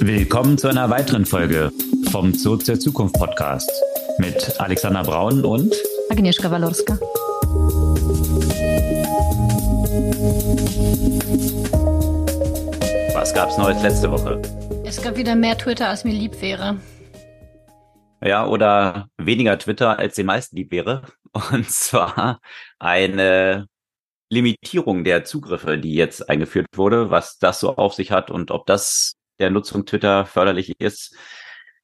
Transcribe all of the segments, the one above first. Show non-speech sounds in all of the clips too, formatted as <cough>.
Willkommen zu einer weiteren Folge vom Zoo zur Zukunft Podcast mit Alexander Braun und Agnieszka Walorska. Was gab's Neues letzte Woche? Es gab wieder mehr Twitter, als mir lieb wäre. Ja, oder weniger Twitter, als den meisten lieb wäre. Und zwar eine Limitierung der Zugriffe, die jetzt eingeführt wurde, was das so auf sich hat und ob das der Nutzung Twitter förderlich ist.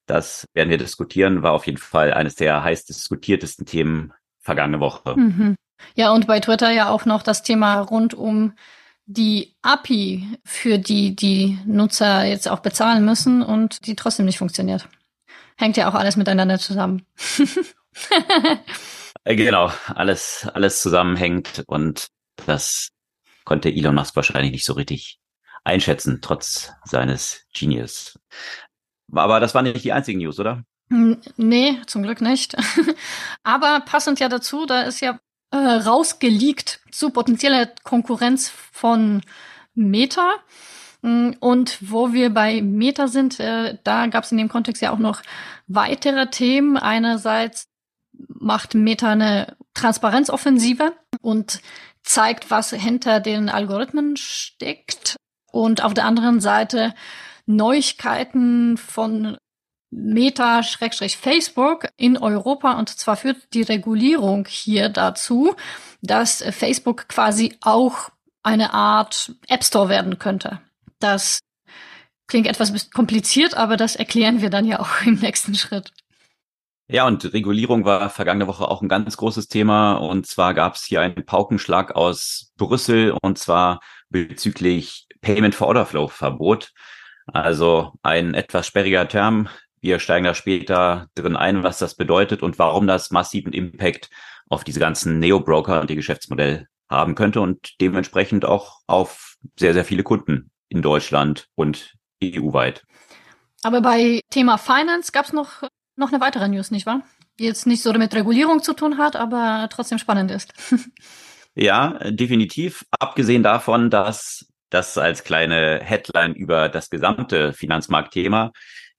Das werden wir diskutieren, war auf jeden Fall eines der heiß diskutiertesten Themen vergangene Woche. Mhm. Ja, und bei Twitter ja auch noch das Thema rund um die API, für die die Nutzer jetzt auch bezahlen müssen und die trotzdem nicht funktioniert. Hängt ja auch alles miteinander zusammen. <laughs> Äh, genau, alles, alles zusammenhängt und das konnte Elon Musk wahrscheinlich nicht so richtig einschätzen, trotz seines Genius. Aber das waren nicht die einzigen News, oder? Nee, zum Glück nicht. <laughs> Aber passend ja dazu, da ist ja äh, rausgeleakt zu potenzieller Konkurrenz von Meta. Und wo wir bei Meta sind, äh, da gab es in dem Kontext ja auch noch weitere Themen. Einerseits macht Meta eine Transparenzoffensive und zeigt, was hinter den Algorithmen steckt. Und auf der anderen Seite Neuigkeiten von Meta-Facebook in Europa. Und zwar führt die Regulierung hier dazu, dass Facebook quasi auch eine Art App Store werden könnte. Das klingt etwas kompliziert, aber das erklären wir dann ja auch <laughs> im nächsten Schritt. Ja, und Regulierung war vergangene Woche auch ein ganz großes Thema. Und zwar gab es hier einen Paukenschlag aus Brüssel und zwar bezüglich Payment for Order Flow Verbot. Also ein etwas sperriger Term. Wir steigen da später drin ein, was das bedeutet und warum das massiven Impact auf diese ganzen Neo-Broker und ihr Geschäftsmodell haben könnte und dementsprechend auch auf sehr, sehr viele Kunden in Deutschland und EU-weit. Aber bei Thema Finance gab es noch, noch eine weitere News, nicht wahr? Die jetzt nicht so mit Regulierung zu tun hat, aber trotzdem spannend ist. <laughs> ja, definitiv. Abgesehen davon, dass das als kleine Headline über das gesamte Finanzmarktthema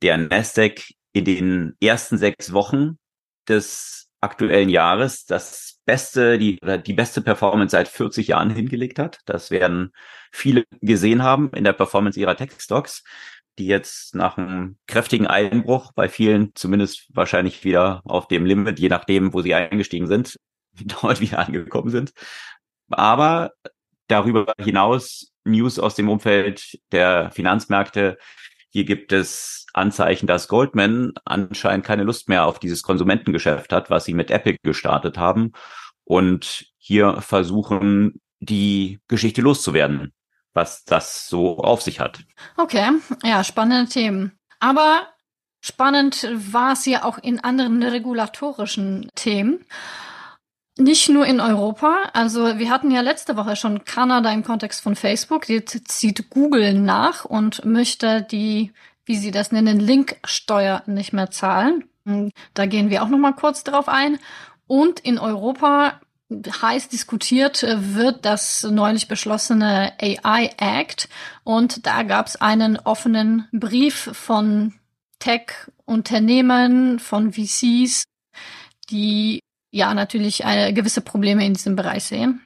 der Nasdaq in den ersten sechs Wochen des aktuellen Jahres das beste, die, die beste Performance seit 40 Jahren hingelegt hat. Das werden viele gesehen haben in der Performance ihrer Tech-Stocks, die jetzt nach einem kräftigen Einbruch bei vielen zumindest wahrscheinlich wieder auf dem Limit, je nachdem, wo sie eingestiegen sind, <laughs> dort wieder angekommen sind. Aber darüber hinaus News aus dem Umfeld der Finanzmärkte. Hier gibt es Anzeichen, dass Goldman anscheinend keine Lust mehr auf dieses Konsumentengeschäft hat, was sie mit Epic gestartet haben und hier versuchen, die Geschichte loszuwerden, was das so auf sich hat. Okay, ja, spannende Themen. Aber spannend war es ja auch in anderen regulatorischen Themen. Nicht nur in Europa. Also wir hatten ja letzte Woche schon Kanada im Kontext von Facebook. Jetzt zieht Google nach und möchte die, wie sie das nennen, Linksteuer nicht mehr zahlen. Da gehen wir auch noch mal kurz drauf ein. Und in Europa heiß diskutiert wird das neulich beschlossene AI Act. Und da gab es einen offenen Brief von Tech-Unternehmen, von VCs, die ja natürlich eine gewisse Probleme in diesem Bereich sehen.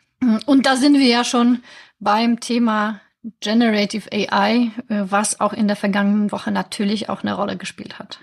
Und da sind wir ja schon beim Thema Generative AI, äh, was auch in der vergangenen Woche natürlich auch eine Rolle gespielt hat.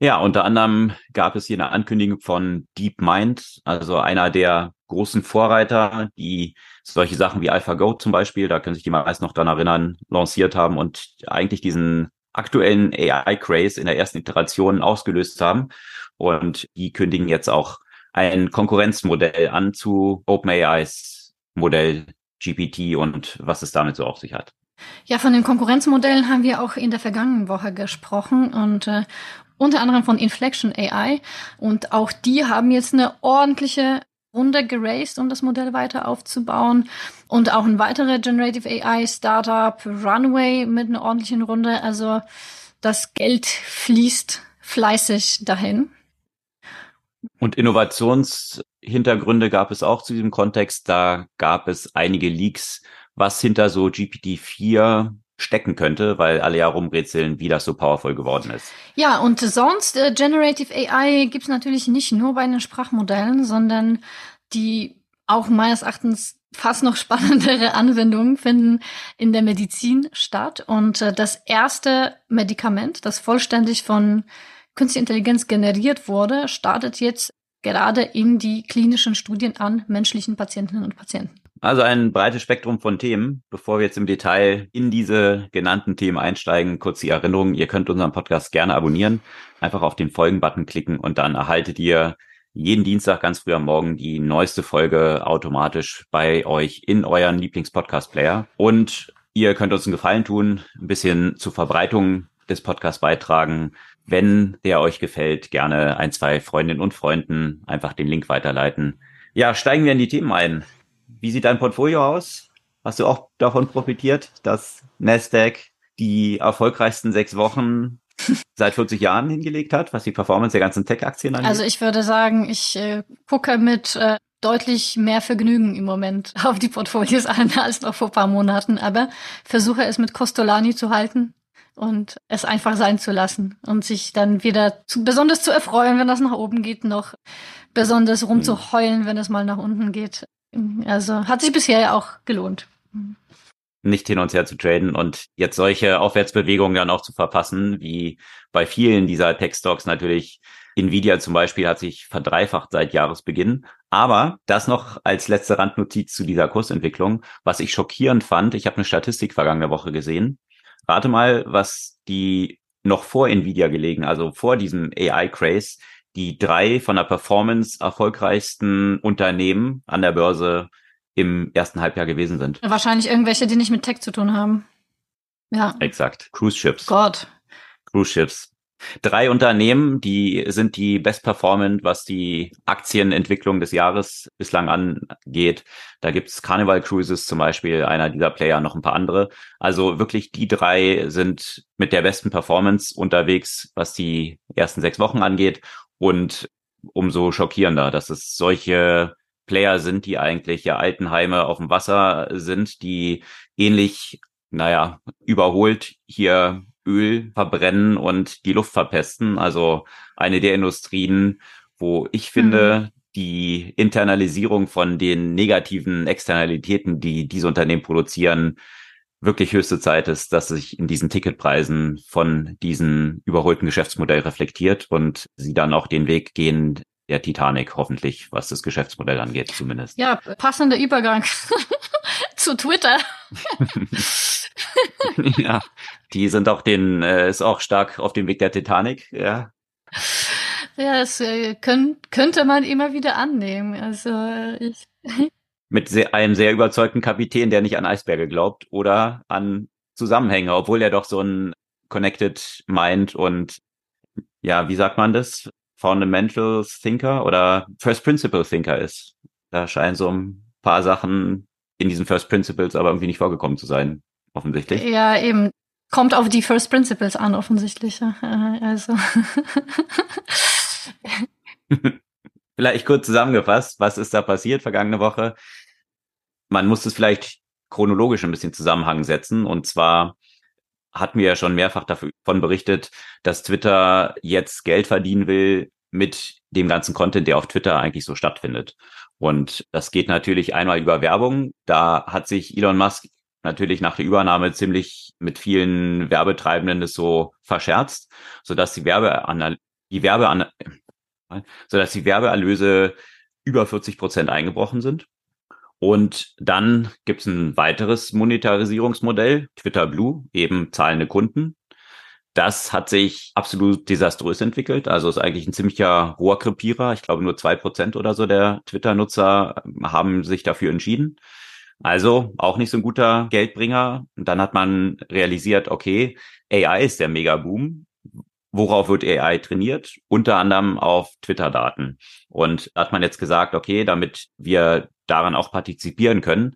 Ja, unter anderem gab es hier eine Ankündigung von DeepMind, also einer der großen Vorreiter, die solche Sachen wie AlphaGo zum Beispiel, da können sich die meisten noch dran erinnern, lanciert haben und eigentlich diesen aktuellen AI-Craze in der ersten Iteration ausgelöst haben. Und die kündigen jetzt auch ein Konkurrenzmodell an zu OpenAIs Modell GPT und was es damit so auf sich hat. Ja, von den Konkurrenzmodellen haben wir auch in der vergangenen Woche gesprochen und äh, unter anderem von Inflection AI. Und auch die haben jetzt eine ordentliche Runde geraced, um das Modell weiter aufzubauen. Und auch ein weiterer Generative AI Startup, Runway, mit einer ordentlichen Runde. Also das Geld fließt fleißig dahin. Und Innovationshintergründe gab es auch zu diesem Kontext. Da gab es einige Leaks, was hinter so GPT-4 stecken könnte, weil alle ja rumrätseln, wie das so powerful geworden ist. Ja, und sonst, äh, Generative AI gibt's natürlich nicht nur bei den Sprachmodellen, sondern die auch meines Erachtens fast noch spannendere <laughs> Anwendungen finden in der Medizin statt. Und äh, das erste Medikament, das vollständig von Künstliche Intelligenz generiert wurde, startet jetzt gerade in die klinischen Studien an menschlichen Patientinnen und Patienten. Also ein breites Spektrum von Themen. Bevor wir jetzt im Detail in diese genannten Themen einsteigen, kurz die Erinnerung, ihr könnt unseren Podcast gerne abonnieren. Einfach auf den Folgen-Button klicken und dann erhaltet ihr jeden Dienstag ganz früh am Morgen die neueste Folge automatisch bei euch in euren Lieblings-Podcast-Player. Und ihr könnt uns einen Gefallen tun, ein bisschen zur Verbreitung des Podcasts beitragen. Wenn der euch gefällt, gerne ein, zwei Freundinnen und Freunden einfach den Link weiterleiten. Ja, steigen wir in die Themen ein. Wie sieht dein Portfolio aus? Hast du auch davon profitiert, dass Nasdaq die erfolgreichsten sechs Wochen <laughs> seit 40 Jahren hingelegt hat, was die Performance der ganzen Tech-Aktien angeht? Also ich würde sagen, ich äh, gucke mit äh, deutlich mehr Vergnügen im Moment <laughs> auf die Portfolios an als noch vor paar Monaten, aber versuche es mit Costolani zu halten und es einfach sein zu lassen und sich dann wieder zu, besonders zu erfreuen, wenn das nach oben geht, noch besonders rumzuheulen, wenn es mal nach unten geht. Also hat sich bisher ja auch gelohnt nicht hin und her zu traden und jetzt solche Aufwärtsbewegungen dann auch zu verpassen, wie bei vielen dieser Tech-Stocks natürlich. Nvidia zum Beispiel hat sich verdreifacht seit Jahresbeginn. Aber das noch als letzte Randnotiz zu dieser Kursentwicklung, was ich schockierend fand. Ich habe eine Statistik vergangene Woche gesehen. Rate mal, was die noch vor Nvidia gelegen, also vor diesem AI-Craze, die drei von der Performance erfolgreichsten Unternehmen an der Börse im ersten Halbjahr gewesen sind. Wahrscheinlich irgendwelche, die nicht mit Tech zu tun haben. Ja. Exakt. Cruise Ships. Gott. Cruise Ships. Drei Unternehmen, die sind die best performant, was die Aktienentwicklung des Jahres bislang angeht. Da gibt's Carnival Cruises zum Beispiel, einer dieser Player, noch ein paar andere. Also wirklich die drei sind mit der besten Performance unterwegs, was die ersten sechs Wochen angeht. Und umso schockierender, dass es solche Player sind, die eigentlich ja Altenheime auf dem Wasser sind, die ähnlich, naja, überholt hier Öl verbrennen und die Luft verpesten. Also eine der Industrien, wo ich finde, mhm. die Internalisierung von den negativen Externalitäten, die diese Unternehmen produzieren, wirklich höchste Zeit ist, dass sich in diesen Ticketpreisen von diesen überholten Geschäftsmodell reflektiert und sie dann auch den Weg gehen, der Titanic, hoffentlich, was das Geschäftsmodell angeht, zumindest. Ja, passender Übergang <laughs> zu Twitter. <laughs> ja, die sind auch den, äh, ist auch stark auf dem Weg der Titanic, ja. Ja, das äh, könnt, könnte man immer wieder annehmen. Also äh, ich. <laughs> Mit sehr, einem sehr überzeugten Kapitän, der nicht an Eisberge glaubt oder an Zusammenhänge, obwohl er doch so ein Connected Mind und ja, wie sagt man das? Fundamental Thinker oder First Principle Thinker ist. Da scheinen so ein paar Sachen in diesen First Principles aber irgendwie nicht vorgekommen zu sein, offensichtlich. Ja, eben. Kommt auf die First Principles an, offensichtlich. Also. <laughs> vielleicht kurz zusammengefasst, was ist da passiert vergangene Woche? Man muss es vielleicht chronologisch ein bisschen Zusammenhang setzen. Und zwar hatten wir ja schon mehrfach davon berichtet, dass Twitter jetzt Geld verdienen will mit dem ganzen Content, der auf Twitter eigentlich so stattfindet. Und das geht natürlich einmal über Werbung. Da hat sich Elon Musk natürlich nach der Übernahme ziemlich mit vielen Werbetreibenden das so verscherzt, sodass die Werbeanal die Werbean sodass die Werbeerlöse über 40 Prozent eingebrochen sind. Und dann gibt es ein weiteres Monetarisierungsmodell, Twitter Blue, eben zahlende Kunden. Das hat sich absolut desaströs entwickelt. Also ist eigentlich ein ziemlicher Rohrkrepierer. Ich glaube, nur zwei Prozent oder so der Twitter-Nutzer haben sich dafür entschieden. Also auch nicht so ein guter Geldbringer. Und dann hat man realisiert, okay, AI ist der Megaboom. Worauf wird AI trainiert? Unter anderem auf Twitter-Daten. Und hat man jetzt gesagt, okay, damit wir daran auch partizipieren können,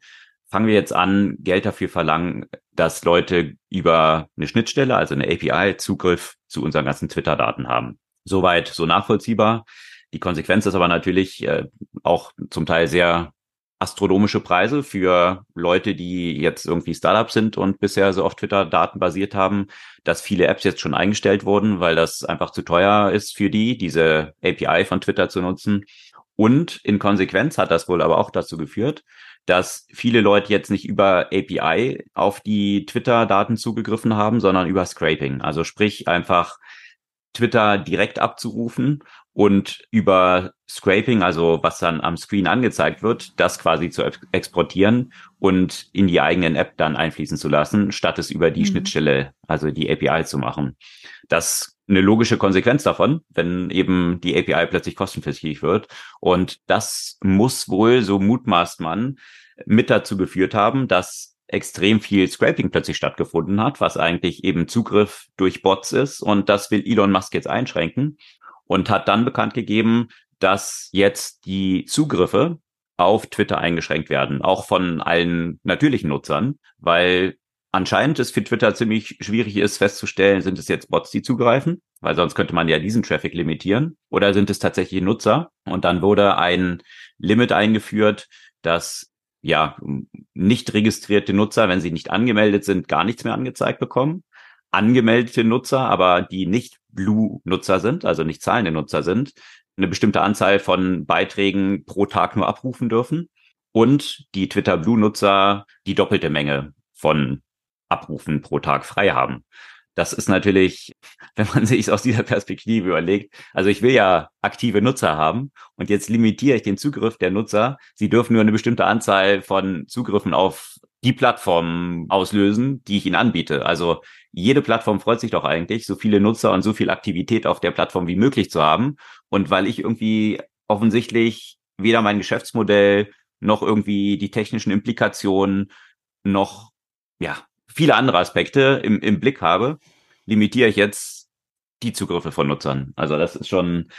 fangen wir jetzt an, Geld dafür verlangen, dass Leute über eine Schnittstelle, also eine API, Zugriff zu unseren ganzen Twitter-Daten haben. Soweit so nachvollziehbar. Die Konsequenz ist aber natürlich äh, auch zum Teil sehr astronomische Preise für Leute, die jetzt irgendwie Startups sind und bisher so auf Twitter Daten basiert haben, dass viele Apps jetzt schon eingestellt wurden, weil das einfach zu teuer ist für die, diese API von Twitter zu nutzen. Und in Konsequenz hat das wohl aber auch dazu geführt, dass viele Leute jetzt nicht über API auf die Twitter-Daten zugegriffen haben, sondern über Scraping. Also sprich einfach Twitter direkt abzurufen und über Scraping, also was dann am Screen angezeigt wird, das quasi zu exportieren und in die eigenen App dann einfließen zu lassen, statt es über die mhm. Schnittstelle, also die API zu machen. Das eine logische Konsequenz davon, wenn eben die API plötzlich kostenpflichtig wird. Und das muss wohl, so mutmaßt man, mit dazu geführt haben, dass extrem viel Scraping plötzlich stattgefunden hat, was eigentlich eben Zugriff durch Bots ist. Und das will Elon Musk jetzt einschränken und hat dann bekannt gegeben, dass jetzt die Zugriffe auf Twitter eingeschränkt werden, auch von allen natürlichen Nutzern, weil anscheinend es für Twitter ziemlich schwierig ist festzustellen, sind es jetzt Bots, die zugreifen, weil sonst könnte man ja diesen Traffic limitieren, oder sind es tatsächlich Nutzer? Und dann wurde ein Limit eingeführt, dass ja nicht registrierte Nutzer, wenn sie nicht angemeldet sind, gar nichts mehr angezeigt bekommen. Angemeldete Nutzer, aber die nicht Blue-Nutzer sind, also nicht zahlende Nutzer sind, eine bestimmte Anzahl von Beiträgen pro Tag nur abrufen dürfen und die Twitter Blue-Nutzer die doppelte Menge von Abrufen pro Tag frei haben. Das ist natürlich, wenn man sich aus dieser Perspektive überlegt, also ich will ja aktive Nutzer haben und jetzt limitiere ich den Zugriff der Nutzer. Sie dürfen nur eine bestimmte Anzahl von Zugriffen auf die Plattform auslösen, die ich ihnen anbiete. Also jede Plattform freut sich doch eigentlich, so viele Nutzer und so viel Aktivität auf der Plattform wie möglich zu haben. Und weil ich irgendwie offensichtlich weder mein Geschäftsmodell noch irgendwie die technischen Implikationen noch, ja, viele andere Aspekte im, im Blick habe, limitiere ich jetzt die Zugriffe von Nutzern. Also das ist schon,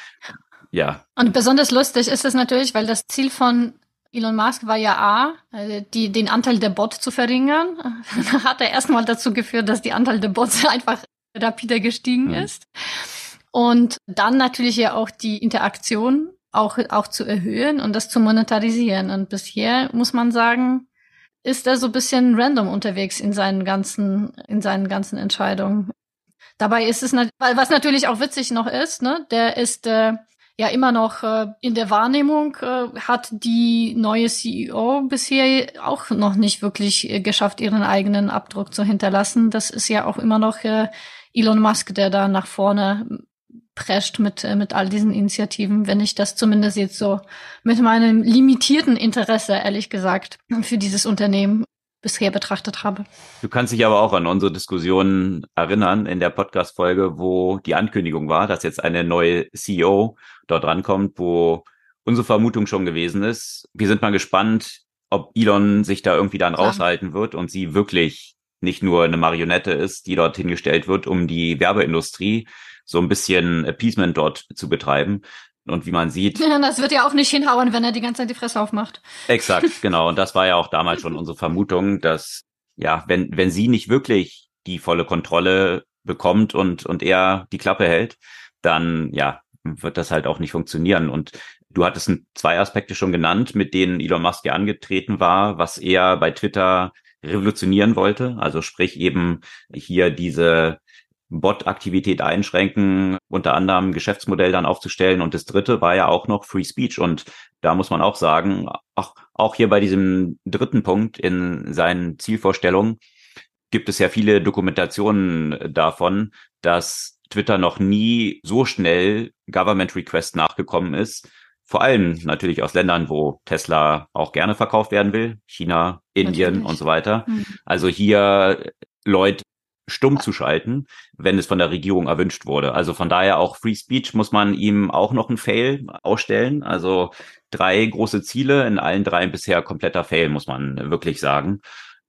ja. Und besonders lustig ist es natürlich, weil das Ziel von Elon Musk war ja A, äh, die, den Anteil der Bots zu verringern. <laughs> Hat er erstmal dazu geführt, dass die Anteil der Bots <laughs> einfach rapide gestiegen mhm. ist. Und dann natürlich ja auch die Interaktion auch, auch zu erhöhen und das zu monetarisieren. Und bisher muss man sagen, ist er so ein bisschen random unterwegs in seinen ganzen, in seinen ganzen Entscheidungen. Dabei ist es, was natürlich auch witzig noch ist, ne, der ist äh, ja immer noch äh, in der Wahrnehmung, äh, hat die neue CEO bisher auch noch nicht wirklich äh, geschafft, ihren eigenen Abdruck zu hinterlassen. Das ist ja auch immer noch äh, Elon Musk, der da nach vorne prescht mit, äh, mit all diesen Initiativen, wenn ich das zumindest jetzt so mit meinem limitierten Interesse, ehrlich gesagt, für dieses Unternehmen bisher betrachtet habe. Du kannst dich aber auch an unsere Diskussionen erinnern in der Podcast-Folge, wo die Ankündigung war, dass jetzt eine neue CEO dort rankommt, wo unsere Vermutung schon gewesen ist. Wir sind mal gespannt, ob Elon sich da irgendwie dann raushalten wird und sie wirklich nicht nur eine Marionette ist, die dort hingestellt wird, um die Werbeindustrie so ein bisschen Appeasement dort zu betreiben. Und wie man sieht. <laughs> Das wird ja auch nicht hinhauen, wenn er die ganze Zeit die Fresse aufmacht. Exakt, genau. Und das war ja auch damals schon unsere Vermutung, dass, ja, wenn, wenn sie nicht wirklich die volle Kontrolle bekommt und, und er die Klappe hält, dann, ja, wird das halt auch nicht funktionieren. Und du hattest zwei Aspekte schon genannt, mit denen Elon Musk ja angetreten war, was er bei Twitter revolutionieren wollte. Also sprich eben hier diese Bot-Aktivität einschränken, unter anderem Geschäftsmodell dann aufzustellen. Und das dritte war ja auch noch Free Speech. Und da muss man auch sagen, auch, auch hier bei diesem dritten Punkt in seinen Zielvorstellungen gibt es ja viele Dokumentationen davon, dass Twitter noch nie so schnell Government Request nachgekommen ist. Vor allem natürlich aus Ländern, wo Tesla auch gerne verkauft werden will. China, Indien natürlich. und so weiter. Mhm. Also hier Leute stumm zu schalten, wenn es von der Regierung erwünscht wurde. Also von daher auch Free Speech muss man ihm auch noch ein Fail ausstellen. Also drei große Ziele, in allen drei bisher kompletter Fail, muss man wirklich sagen.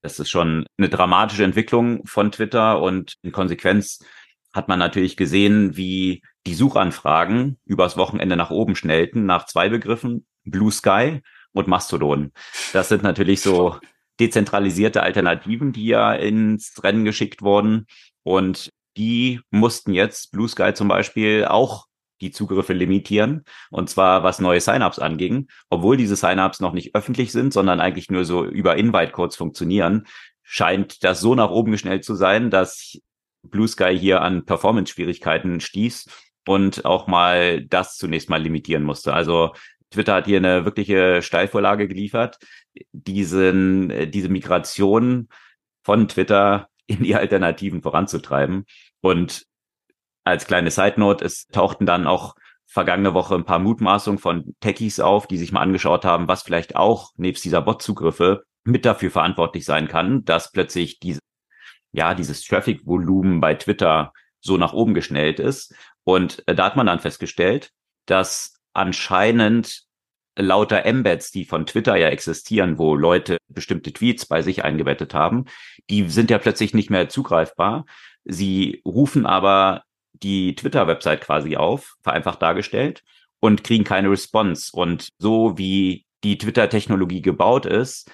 Das ist schon eine dramatische Entwicklung von Twitter und in Konsequenz hat man natürlich gesehen, wie die Suchanfragen übers Wochenende nach oben schnellten, nach zwei Begriffen, Blue Sky und Mastodon. Das sind natürlich so <laughs> dezentralisierte Alternativen, die ja ins Rennen geschickt wurden. Und die mussten jetzt, Blue Sky zum Beispiel, auch die Zugriffe limitieren. Und zwar was neue Sign-ups anging. Obwohl diese Sign-ups noch nicht öffentlich sind, sondern eigentlich nur so über Invite-Codes funktionieren, scheint das so nach oben geschnellt zu sein, dass Blue Sky hier an Performance-Schwierigkeiten stieß und auch mal das zunächst mal limitieren musste. Also Twitter hat hier eine wirkliche Steilvorlage geliefert, diesen, diese Migration von Twitter in die Alternativen voranzutreiben. Und als kleine Side Note, es tauchten dann auch vergangene Woche ein paar Mutmaßungen von Techies auf, die sich mal angeschaut haben, was vielleicht auch nebst dieser Bot-Zugriffe mit dafür verantwortlich sein kann, dass plötzlich diese, ja, dieses Traffic-Volumen bei Twitter so nach oben geschnellt ist. Und äh, da hat man dann festgestellt, dass anscheinend lauter Embeds, die von Twitter ja existieren, wo Leute bestimmte Tweets bei sich eingebettet haben, die sind ja plötzlich nicht mehr zugreifbar. Sie rufen aber die Twitter-Website quasi auf, vereinfacht dargestellt, und kriegen keine Response. Und so wie die Twitter-Technologie gebaut ist,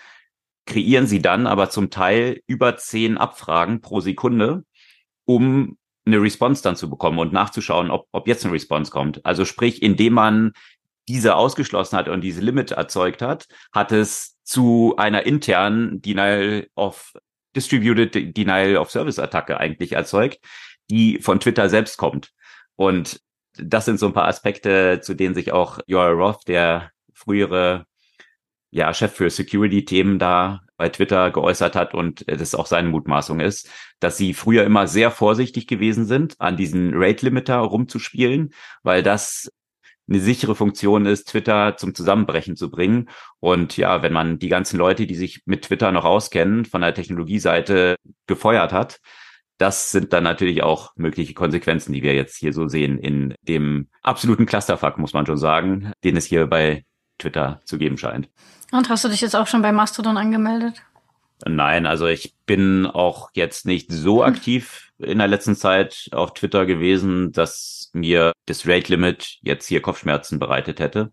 kreieren sie dann aber zum Teil über zehn Abfragen pro Sekunde, um eine Response dann zu bekommen und nachzuschauen, ob, ob jetzt eine Response kommt. Also sprich, indem man diese ausgeschlossen hat und diese Limit erzeugt hat, hat es zu einer internen Denial of Distributed Denial of Service Attacke eigentlich erzeugt, die von Twitter selbst kommt. Und das sind so ein paar Aspekte, zu denen sich auch Joel Roth, der frühere ja, Chef für Security-Themen da bei Twitter geäußert hat und das auch seine Mutmaßung ist, dass sie früher immer sehr vorsichtig gewesen sind, an diesen Rate-Limiter rumzuspielen, weil das eine sichere Funktion ist, Twitter zum Zusammenbrechen zu bringen. Und ja, wenn man die ganzen Leute, die sich mit Twitter noch auskennen, von der Technologieseite gefeuert hat, das sind dann natürlich auch mögliche Konsequenzen, die wir jetzt hier so sehen in dem absoluten Clusterfuck, muss man schon sagen, den es hier bei Twitter zu geben scheint. Und hast du dich jetzt auch schon bei Mastodon angemeldet? Nein, also ich bin auch jetzt nicht so hm. aktiv in der letzten Zeit auf Twitter gewesen, dass mir das Rate Limit jetzt hier Kopfschmerzen bereitet hätte.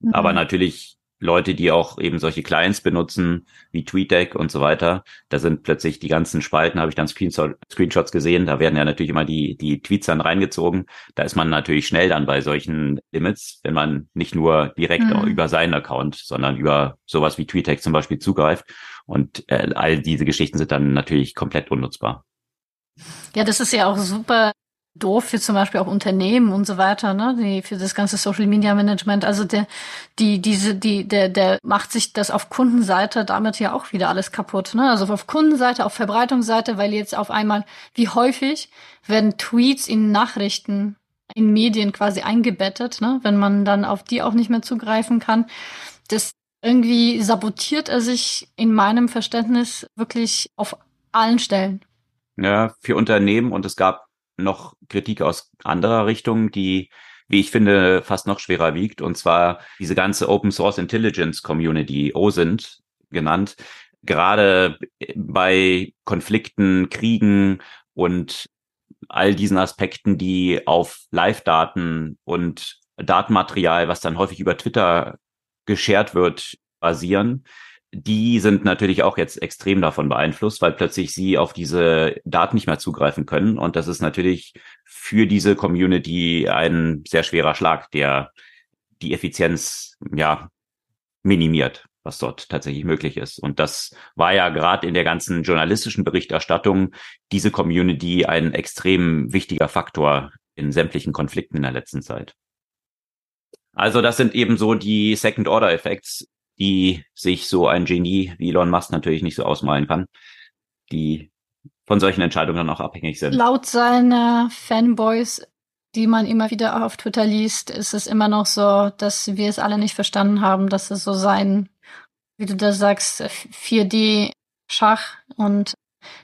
Mhm. Aber natürlich Leute, die auch eben solche Clients benutzen, wie TweetDeck und so weiter. Da sind plötzlich die ganzen Spalten, habe ich dann Screenshots gesehen. Da werden ja natürlich immer die, die Tweets dann reingezogen. Da ist man natürlich schnell dann bei solchen Limits, wenn man nicht nur direkt mhm. über seinen Account, sondern über sowas wie TweetDeck zum Beispiel zugreift. Und äh, all diese Geschichten sind dann natürlich komplett unnutzbar. Ja, das ist ja auch super doof für zum Beispiel auch Unternehmen und so weiter, ne, die für das ganze Social Media Management. Also der, die, diese, die, der, der macht sich das auf Kundenseite damit ja auch wieder alles kaputt, ne? Also auf Kundenseite, auf Verbreitungsseite, weil jetzt auf einmal, wie häufig werden Tweets in Nachrichten, in Medien quasi eingebettet, ne? Wenn man dann auf die auch nicht mehr zugreifen kann. Das irgendwie sabotiert er sich in meinem Verständnis wirklich auf allen Stellen. Ja, für Unternehmen und es gab noch Kritik aus anderer Richtung, die, wie ich finde, fast noch schwerer wiegt. Und zwar diese ganze Open Source Intelligence Community, OSINT genannt, gerade bei Konflikten, Kriegen und all diesen Aspekten, die auf Live-Daten und Datenmaterial, was dann häufig über Twitter geshared wird, basieren, die sind natürlich auch jetzt extrem davon beeinflusst, weil plötzlich sie auf diese Daten nicht mehr zugreifen können. Und das ist natürlich für diese Community ein sehr schwerer Schlag, der die Effizienz ja minimiert, was dort tatsächlich möglich ist. Und das war ja gerade in der ganzen journalistischen Berichterstattung diese Community ein extrem wichtiger Faktor in sämtlichen Konflikten in der letzten Zeit. Also das sind eben so die Second-Order-Effects, die sich so ein Genie wie Elon Musk natürlich nicht so ausmalen kann, die von solchen Entscheidungen dann auch abhängig sind. Laut seiner Fanboys, die man immer wieder auf Twitter liest, ist es immer noch so, dass wir es alle nicht verstanden haben, dass es so sein, wie du da sagst, 4D Schach und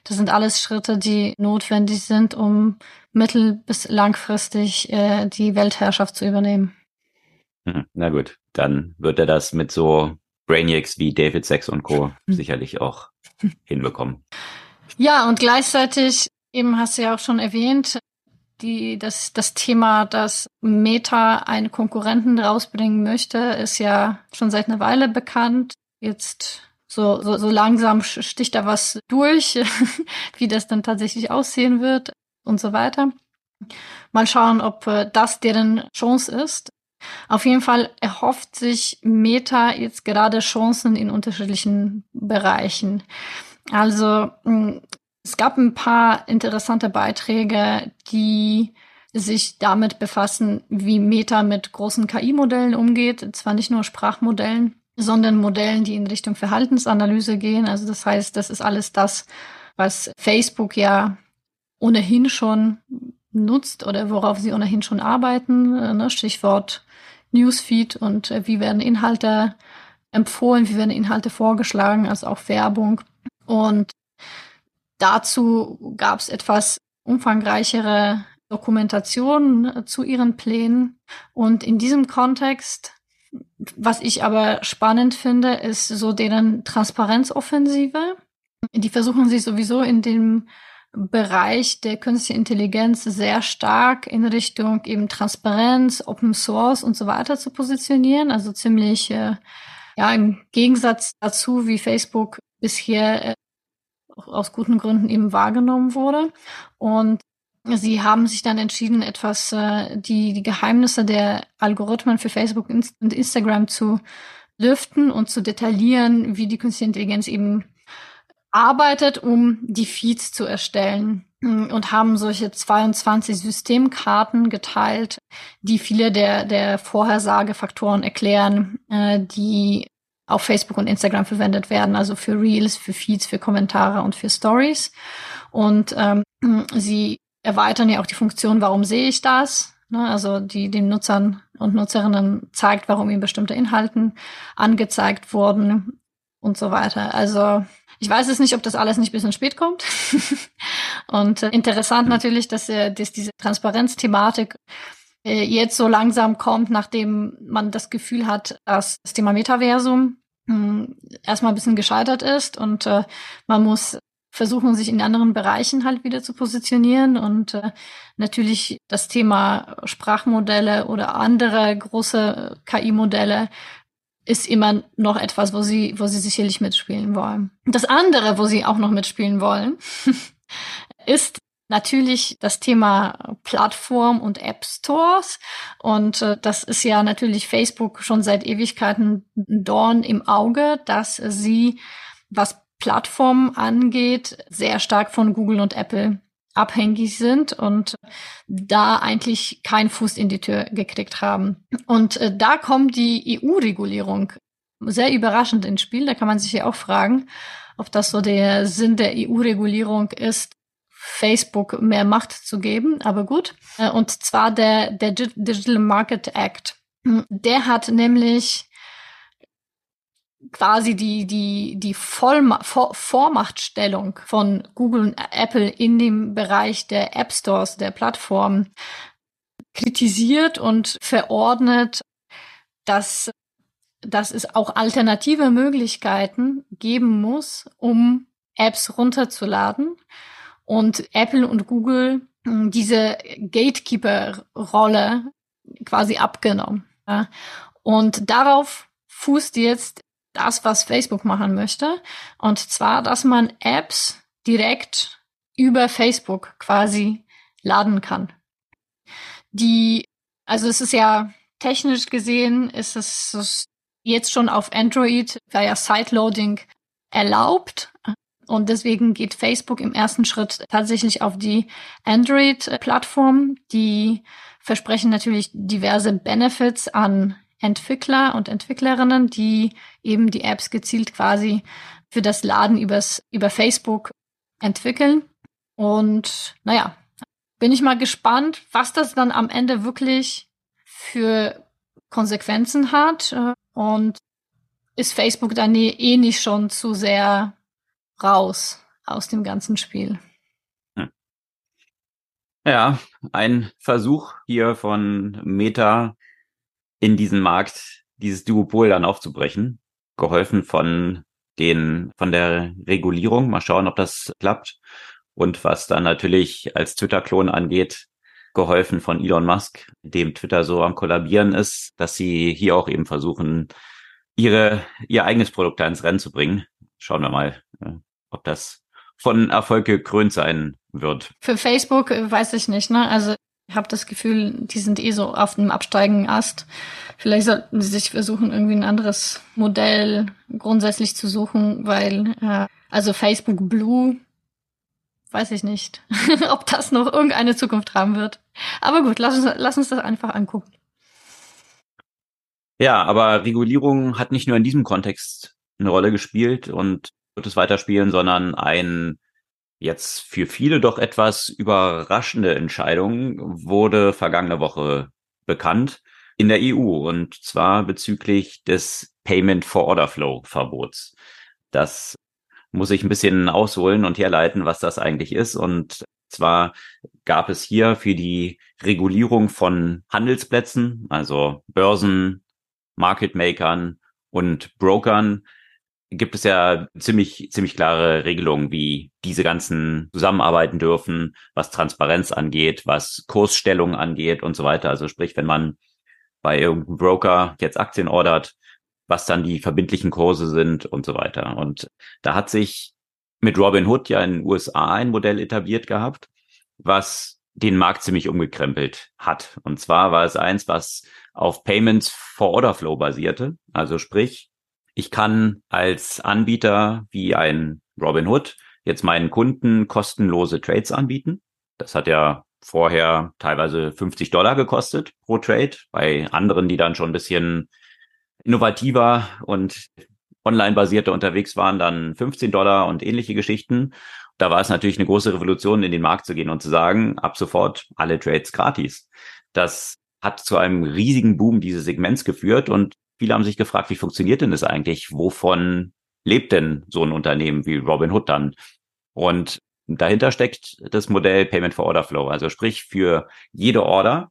das sind alles Schritte, die notwendig sind, um mittel- bis langfristig äh, die Weltherrschaft zu übernehmen. Hm, na gut, dann wird er das mit so Brainiacs wie David Sachs und Co. Hm. sicherlich auch <laughs> hinbekommen. Ja, und gleichzeitig, eben hast du ja auch schon erwähnt, die, das, das Thema, dass Meta einen Konkurrenten rausbringen möchte, ist ja schon seit einer Weile bekannt. Jetzt so, so, so langsam sticht da was durch, <laughs> wie das dann tatsächlich aussehen wird und so weiter. Mal schauen, ob äh, das deren Chance ist. Auf jeden Fall erhofft sich Meta jetzt gerade Chancen in unterschiedlichen Bereichen. Also hm, es gab ein paar interessante Beiträge, die sich damit befassen, wie Meta mit großen KI-Modellen umgeht. Zwar nicht nur Sprachmodellen, sondern Modellen, die in Richtung Verhaltensanalyse gehen. Also das heißt, das ist alles das, was Facebook ja ohnehin schon nutzt oder worauf sie ohnehin schon arbeiten. Äh, ne? Stichwort Newsfeed und äh, wie werden Inhalte empfohlen, wie werden Inhalte vorgeschlagen, also auch Werbung. Und dazu gab es etwas umfangreichere Dokumentationen äh, zu ihren Plänen. Und in diesem Kontext, was ich aber spannend finde, ist so deren Transparenzoffensive. Die versuchen sich sowieso in dem Bereich der künstlichen Intelligenz sehr stark in Richtung eben Transparenz, Open Source und so weiter zu positionieren. Also ziemlich, äh, ja, im Gegensatz dazu, wie Facebook bisher äh, aus guten Gründen eben wahrgenommen wurde. Und Sie haben sich dann entschieden, etwas äh, die, die Geheimnisse der Algorithmen für Facebook und Instagram zu lüften und zu detaillieren, wie die künstliche Intelligenz eben arbeitet, um die Feeds zu erstellen hm, und haben solche 22 Systemkarten geteilt, die viele der, der Vorhersagefaktoren erklären, äh, die auf Facebook und Instagram verwendet werden, also für Reels, für Feeds, für Kommentare und für Stories. Und ähm, sie erweitern ja auch die Funktion, warum sehe ich das? Ne, also die den Nutzern und Nutzerinnen zeigt, warum ihnen bestimmte Inhalten angezeigt wurden und so weiter. Also ich weiß es nicht, ob das alles nicht ein bisschen spät kommt. <laughs> und äh, interessant mhm. natürlich, dass, äh, dass diese Transparenzthematik äh, jetzt so langsam kommt, nachdem man das Gefühl hat, dass das Thema Metaversum mh, erstmal ein bisschen gescheitert ist und äh, man muss versuchen, sich in anderen Bereichen halt wieder zu positionieren und äh, natürlich das Thema Sprachmodelle oder andere große KI-Modelle ist immer noch etwas, wo sie, wo sie sicherlich mitspielen wollen. Das andere, wo sie auch noch mitspielen wollen, <laughs> ist natürlich das Thema Plattform und App Stores. Und äh, das ist ja natürlich Facebook schon seit Ewigkeiten Dorn im Auge, dass sie, was Plattformen angeht, sehr stark von Google und Apple abhängig sind und da eigentlich keinen Fuß in die Tür gekriegt haben. Und äh, da kommt die EU-Regulierung sehr überraschend ins Spiel. Da kann man sich ja auch fragen, ob das so der Sinn der EU-Regulierung ist, Facebook mehr Macht zu geben. Aber gut. Äh, und zwar der, der Digital Market Act. Der hat nämlich quasi die, die, die Vollma Vor Vormachtstellung von Google und Apple in dem Bereich der App Stores, der Plattform kritisiert und verordnet, dass, dass es auch alternative Möglichkeiten geben muss, um Apps runterzuladen und Apple und Google hm, diese Gatekeeper-Rolle quasi abgenommen. Und darauf fußt jetzt das, was Facebook machen möchte. Und zwar, dass man Apps direkt über Facebook quasi laden kann. Die, also es ist ja technisch gesehen, ist es jetzt schon auf Android via Sideloading erlaubt. Und deswegen geht Facebook im ersten Schritt tatsächlich auf die Android-Plattform. Die versprechen natürlich diverse Benefits an Entwickler und Entwicklerinnen, die eben die Apps gezielt quasi für das Laden übers, über Facebook entwickeln. Und naja, bin ich mal gespannt, was das dann am Ende wirklich für Konsequenzen hat. Und ist Facebook dann eh, nicht schon zu sehr raus aus dem ganzen Spiel? Hm. Ja, ein Versuch hier von Meta in diesen Markt dieses Duopol dann aufzubrechen, geholfen von den, von der Regulierung. Mal schauen, ob das klappt. Und was dann natürlich als Twitter-Klon angeht, geholfen von Elon Musk, dem Twitter so am Kollabieren ist, dass sie hier auch eben versuchen, ihre, ihr eigenes Produkt da ins Rennen zu bringen. Schauen wir mal, äh, ob das von Erfolg gekrönt sein wird. Für Facebook äh, weiß ich nicht, ne? Also Ich habe das Gefühl, die sind eh so auf dem absteigenden Ast. Vielleicht sollten sie sich versuchen, irgendwie ein anderes Modell grundsätzlich zu suchen, weil äh, also Facebook Blue, weiß ich nicht, <laughs> ob das noch irgendeine Zukunft haben wird. Aber gut, lass uns, lass uns das einfach angucken. Ja, aber Regulierung hat nicht nur in diesem Kontext eine Rolle gespielt und wird es weiterspielen, sondern ein jetzt für viele doch etwas überraschende Entscheidung wurde vergangene Woche bekannt in der EU und zwar bezüglich des Payment for Order Flow Verbots. Das muss ich ein bisschen ausholen und herleiten, was das eigentlich ist. Und zwar gab es hier für die Regulierung von Handelsplätzen, also Börsen, Market Makern und Brokern, gibt es ja ziemlich, ziemlich klare Regelungen, wie diese ganzen zusammenarbeiten dürfen, was Transparenz angeht, was Kursstellung angeht und so weiter. Also sprich, wenn man bei irgendeinem Broker jetzt Aktien ordert, was dann die verbindlichen Kurse sind und so weiter. Und da hat sich mit Robinhood ja in den USA ein Modell etabliert gehabt, was den Markt ziemlich umgekrempelt hat. Und zwar war es eins, was auf Payments for Order Flow basierte. Also sprich, ich kann als Anbieter wie ein Robinhood jetzt meinen Kunden kostenlose Trades anbieten. Das hat ja vorher teilweise 50 Dollar gekostet pro Trade. Bei anderen, die dann schon ein bisschen innovativer und online basierter unterwegs waren, dann 15 Dollar und ähnliche Geschichten. Da war es natürlich eine große Revolution, in den Markt zu gehen und zu sagen, ab sofort alle Trades gratis. Das hat zu einem riesigen Boom dieses Segments geführt und viele haben sich gefragt, wie funktioniert denn das eigentlich? Wovon lebt denn so ein Unternehmen wie Robinhood dann? Und dahinter steckt das Modell Payment for Order Flow. Also sprich, für jede Order,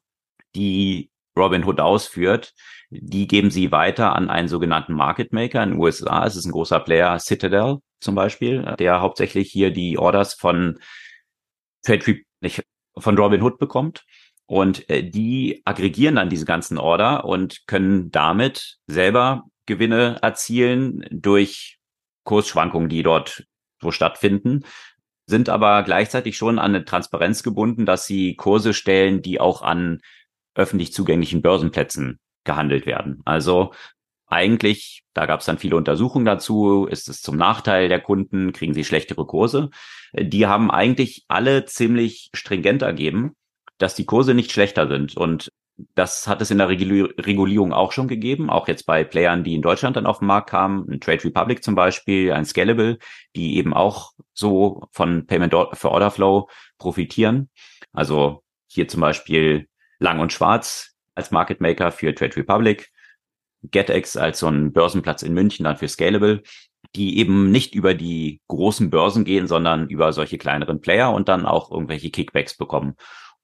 die Robinhood ausführt, die geben sie weiter an einen sogenannten Market Maker in den USA. Es ist ein großer Player, Citadel zum Beispiel, der hauptsächlich hier die Orders von nicht von Robinhood bekommt. Und äh, die aggregieren dann diese ganzen Order und können damit selber Gewinne erzielen durch Kursschwankungen, die dort so stattfinden, sind aber gleichzeitig schon an eine Transparenz gebunden, dass sie Kurse stellen, die auch an öffentlich zugänglichen Börsenplätzen gehandelt werden. Also eigentlich, da gab es dann viele Untersuchungen dazu, ist es zum Nachteil der Kunden, kriegen sie schlechtere Kurse. Die haben eigentlich alle ziemlich stringent ergeben dass die Kurse nicht schlechter sind. Und das hat es in der Regulierung auch schon gegeben, auch jetzt bei Playern, die in Deutschland dann auf den Markt kamen, ein Trade Republic zum Beispiel, ein Scalable, die eben auch so von Payment for Order Flow profitieren. Also hier zum Beispiel Lang und Schwarz als Market Maker für Trade Republic, GetEx als so ein Börsenplatz in München dann für Scalable, die eben nicht über die großen Börsen gehen, sondern über solche kleineren Player und dann auch irgendwelche Kickbacks bekommen.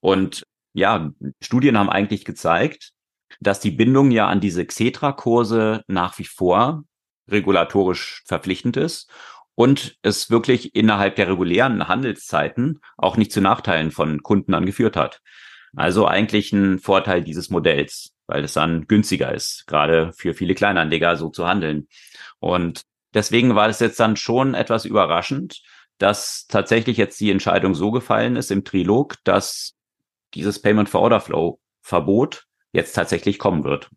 Und ja, Studien haben eigentlich gezeigt, dass die Bindung ja an diese Xetra-Kurse nach wie vor regulatorisch verpflichtend ist und es wirklich innerhalb der regulären Handelszeiten auch nicht zu Nachteilen von Kunden angeführt hat. Also eigentlich ein Vorteil dieses Modells, weil es dann günstiger ist, gerade für viele Kleinanleger so zu handeln. Und deswegen war es jetzt dann schon etwas überraschend, dass tatsächlich jetzt die Entscheidung so gefallen ist im Trilog, dass dieses Payment for Order Flow Verbot jetzt tatsächlich kommen wird.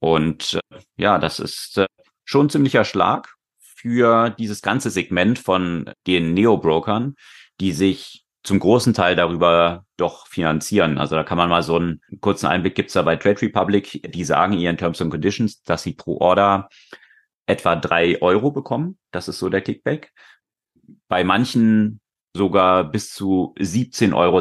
Und äh, ja, das ist äh, schon ziemlicher Schlag für dieses ganze Segment von den Neo-Brokern, die sich zum großen Teil darüber doch finanzieren. Also da kann man mal so einen kurzen Einblick gibt's da bei Trade Republic, die sagen ihren Terms and Conditions, dass sie pro Order etwa drei Euro bekommen. Das ist so der Kickback. Bei manchen sogar bis zu 17,60 Euro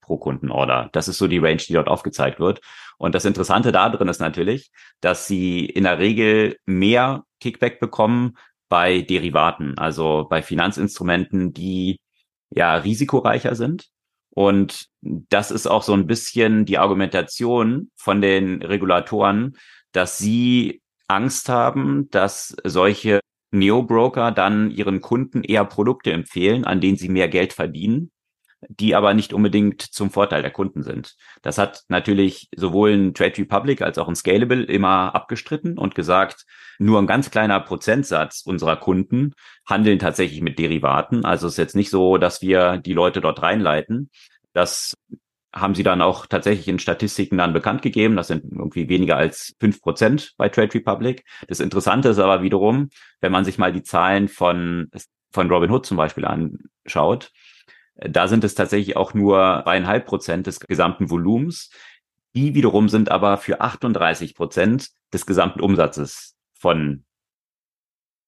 pro Kundenorder. Das ist so die Range, die dort aufgezeigt wird. Und das Interessante da drin ist natürlich, dass sie in der Regel mehr Kickback bekommen bei Derivaten, also bei Finanzinstrumenten, die ja risikoreicher sind. Und das ist auch so ein bisschen die Argumentation von den Regulatoren, dass sie Angst haben, dass solche Neo-Broker dann ihren Kunden eher Produkte empfehlen, an denen sie mehr Geld verdienen, die aber nicht unbedingt zum Vorteil der Kunden sind. Das hat natürlich sowohl ein Trade Republic als auch ein Scalable immer abgestritten und gesagt, nur ein ganz kleiner Prozentsatz unserer Kunden handeln tatsächlich mit Derivaten. Also es ist jetzt nicht so, dass wir die Leute dort reinleiten. Das haben sie dann auch tatsächlich in Statistiken dann bekannt gegeben. Das sind irgendwie weniger als fünf Prozent bei Trade Republic. Das Interessante ist aber wiederum, wenn man sich mal die Zahlen von, von Robinhood zum Beispiel anschaut, da sind es tatsächlich auch nur zweieinhalb Prozent des gesamten Volumens. Die wiederum sind aber für 38 Prozent des gesamten Umsatzes von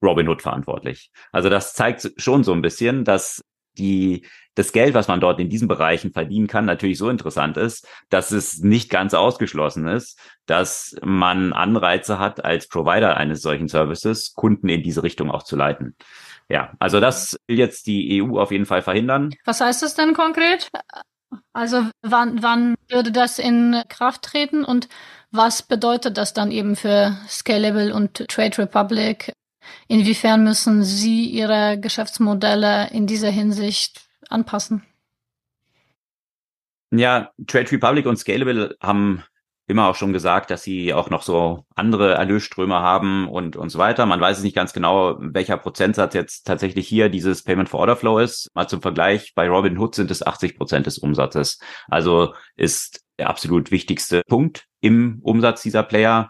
Robinhood verantwortlich. Also das zeigt schon so ein bisschen, dass die, das Geld, was man dort in diesen Bereichen verdienen kann, natürlich so interessant ist, dass es nicht ganz ausgeschlossen ist, dass man Anreize hat, als Provider eines solchen Services Kunden in diese Richtung auch zu leiten. Ja, also das will jetzt die EU auf jeden Fall verhindern. Was heißt das denn konkret? Also wann, wann würde das in Kraft treten und was bedeutet das dann eben für Scalable und Trade Republic? Inwiefern müssen Sie Ihre Geschäftsmodelle in dieser Hinsicht anpassen? Ja, Trade Republic und Scalable haben immer auch schon gesagt, dass sie auch noch so andere Erlösströme haben und, und so weiter. Man weiß es nicht ganz genau, welcher Prozentsatz jetzt tatsächlich hier dieses Payment for Order Flow ist. Mal zum Vergleich, bei Robinhood sind es 80 Prozent des Umsatzes. Also ist der absolut wichtigste Punkt im Umsatz dieser Player.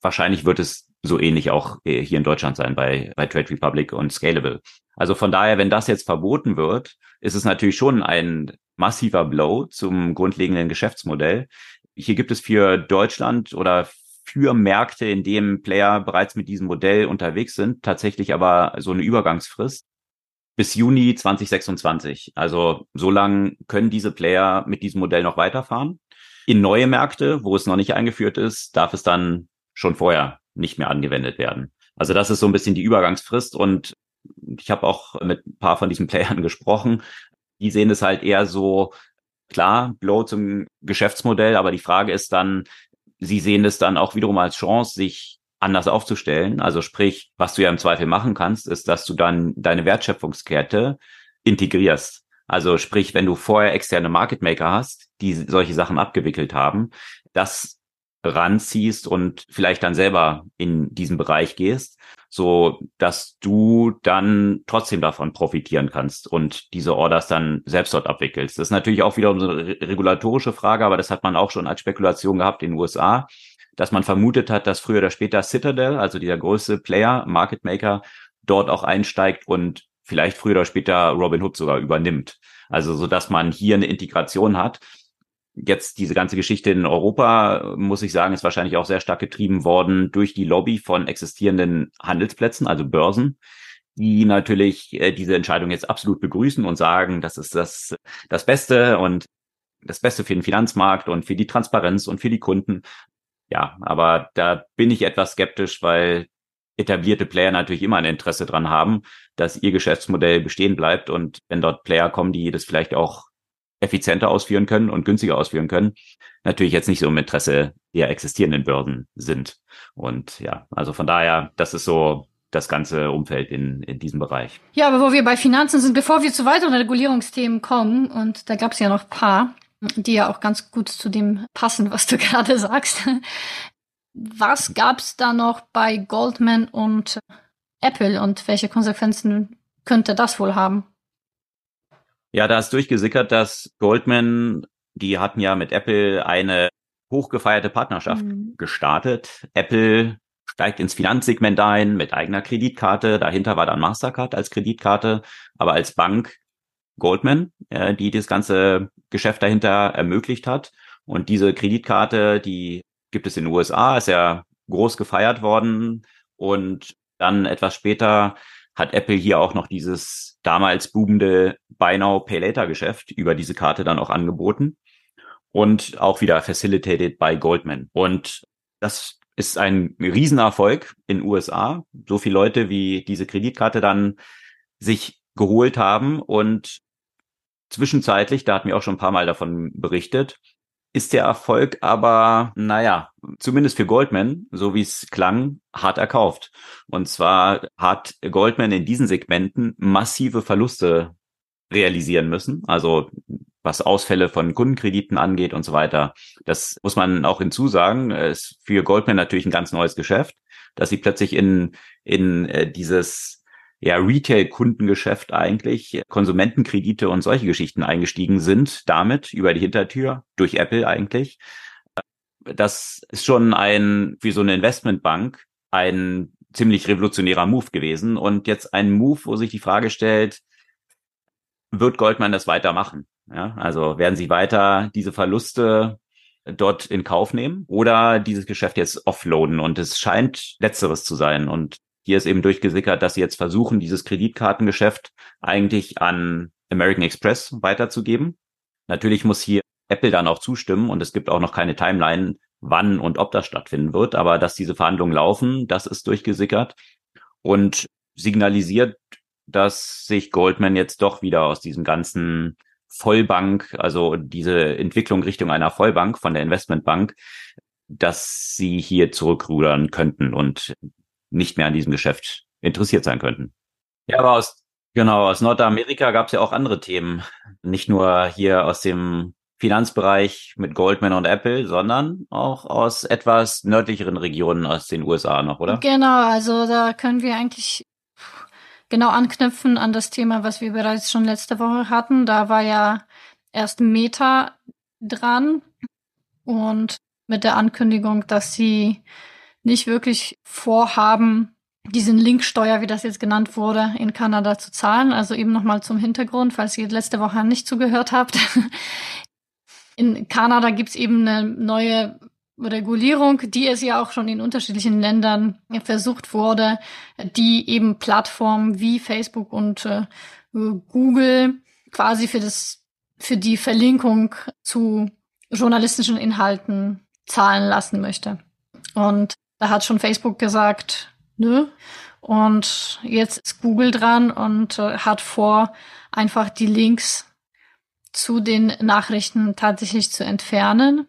Wahrscheinlich wird es so ähnlich auch äh, hier in Deutschland sein bei, bei Trade Republic und Scalable. Also von daher, wenn das jetzt verboten wird, ist es natürlich schon ein massiver Blow zum grundlegenden Geschäftsmodell. Hier gibt es für Deutschland oder für Märkte, in denen Player bereits mit diesem Modell unterwegs sind, tatsächlich aber so eine Übergangsfrist bis Juni 2026. Also so lange können diese Player mit diesem Modell noch weiterfahren. In neue Märkte, wo es noch nicht eingeführt ist, darf es dann schon vorher nicht mehr angewendet werden. Also das ist so ein bisschen die Übergangsfrist und ich habe auch mit ein paar von diesen <laughs> Playern gesprochen. Die sehen es halt eher so, klar, Blow zum Geschäftsmodell, aber die Frage ist dann, sie sehen es dann auch wiederum als Chance, sich anders aufzustellen. Also sprich, was du ja im Zweifel machen kannst, ist, dass du dann deine Wertschöpfungskette integrierst. Also sprich, wenn du vorher externe Market Maker hast, die solche Sachen abgewickelt haben, das ranziehst und vielleicht dann selber in diesen Bereich gehst, so dass du dann trotzdem davon profitieren kannst und diese Orders dann selbst dort abwickelst. Das ist natürlich auch wieder eine regulatorische Frage, aber das hat man auch schon als Spekulation gehabt in den USA, dass man vermutet hat, dass früher oder später Citadel, also dieser größte Player, Market Maker, dort auch einsteigt und vielleicht früher oder später Robinhood sogar übernimmt. Also so dass man hier eine Integration hat Jetzt diese ganze Geschichte in Europa, muss ich sagen, ist wahrscheinlich auch sehr stark getrieben worden durch die Lobby von existierenden Handelsplätzen, also Börsen, die natürlich äh, diese Entscheidung jetzt absolut begrüßen und sagen, das ist das, das Beste und das Beste für den Finanzmarkt und für die Transparenz und für die Kunden. Ja, aber da bin ich etwas skeptisch, weil etablierte Player natürlich immer ein Interesse dran haben, dass ihr Geschäftsmodell bestehen bleibt und wenn dort Player kommen, die das vielleicht auch effizienter ausführen können und günstiger ausführen können, natürlich jetzt nicht so im Interesse der existierenden Börsen sind. Und ja, also von daher, das ist so das ganze Umfeld in, in diesem Bereich. Ja, aber wo wir bei Finanzen sind, bevor wir zu weiteren Regulierungsthemen kommen, und da gab es ja noch paar, die ja auch ganz gut zu dem passen, was du <laughs> gerade sagst. Was gab es da noch bei Goldman und Apple und welche Konsequenzen könnte das wohl haben? Ja, da ist durchgesickert, dass Goldman, die hatten ja mit Apple eine hochgefeierte Partnerschaft mhm. gestartet. Apple steigt ins Finanzsegment ein mit eigener Kreditkarte. Dahinter war dann Mastercard als Kreditkarte, aber als Bank Goldman, äh, die das ganze Geschäft dahinter ermöglicht hat. Und diese Kreditkarte, die gibt es in den USA, ist ja groß gefeiert worden. Und dann etwas später hat Apple hier auch noch dieses damals boomende Buy Now Pay Later Geschäft über diese Karte dann auch angeboten und auch wieder facilitated by Goldman. Und das ist ein Riesenerfolg in USA. So viele Leute, wie diese Kreditkarte dann sich geholt haben und zwischenzeitlich, da hatten wir auch schon ein paar Mal davon berichtet, ist der Erfolg aber, naja, zumindest für Goldman, so wie es klang, hart erkauft. Und zwar hat Goldman in diesen Segmenten massive Verluste realisieren müssen. Also was Ausfälle von Kundenkrediten angeht und so weiter. Das muss man auch hinzusagen. Ist für Goldman natürlich ein ganz neues Geschäft, dass sie plötzlich in, in äh, dieses ja, Retail-Kundengeschäft eigentlich, Konsumentenkredite und solche Geschichten eingestiegen sind, damit über die Hintertür, durch Apple eigentlich. Das ist schon ein, wie so eine Investmentbank, ein ziemlich revolutionärer Move gewesen und jetzt ein Move, wo sich die Frage stellt, wird Goldman das weitermachen? Ja, also werden sie weiter diese Verluste dort in Kauf nehmen oder dieses Geschäft jetzt offloaden und es scheint letzteres zu sein und hier ist eben durchgesickert, dass sie jetzt versuchen, dieses Kreditkartengeschäft eigentlich an American Express weiterzugeben. Natürlich muss hier Apple dann auch zustimmen und es gibt auch noch keine Timeline, wann und ob das stattfinden wird, aber dass diese Verhandlungen laufen, das ist durchgesickert und signalisiert, dass sich Goldman jetzt doch wieder aus diesem ganzen Vollbank, also diese Entwicklung Richtung einer Vollbank von der Investmentbank, dass sie hier zurückrudern könnten und nicht mehr an diesem Geschäft interessiert sein könnten. Ja, aber aus, genau, aus Nordamerika gab es ja auch andere Themen. Nicht nur hier aus dem Finanzbereich mit Goldman und Apple, sondern auch aus etwas nördlicheren Regionen aus den USA noch, oder? Genau, also da können wir eigentlich genau anknüpfen an das Thema, was wir bereits schon letzte Woche hatten. Da war ja erst Meta dran und mit der Ankündigung, dass sie nicht wirklich vorhaben, diesen Linksteuer, wie das jetzt genannt wurde, in Kanada zu zahlen. Also eben nochmal zum Hintergrund, falls ihr letzte Woche nicht zugehört habt. <laughs> In Kanada gibt's eben eine neue Regulierung, die es ja auch schon in unterschiedlichen Ländern versucht wurde, die eben Plattformen wie Facebook und äh, Google quasi für das, für die Verlinkung zu journalistischen Inhalten zahlen lassen möchte. Und da hat schon Facebook gesagt, nö. Und jetzt ist Google dran und äh, hat vor, einfach die Links zu den Nachrichten tatsächlich zu entfernen.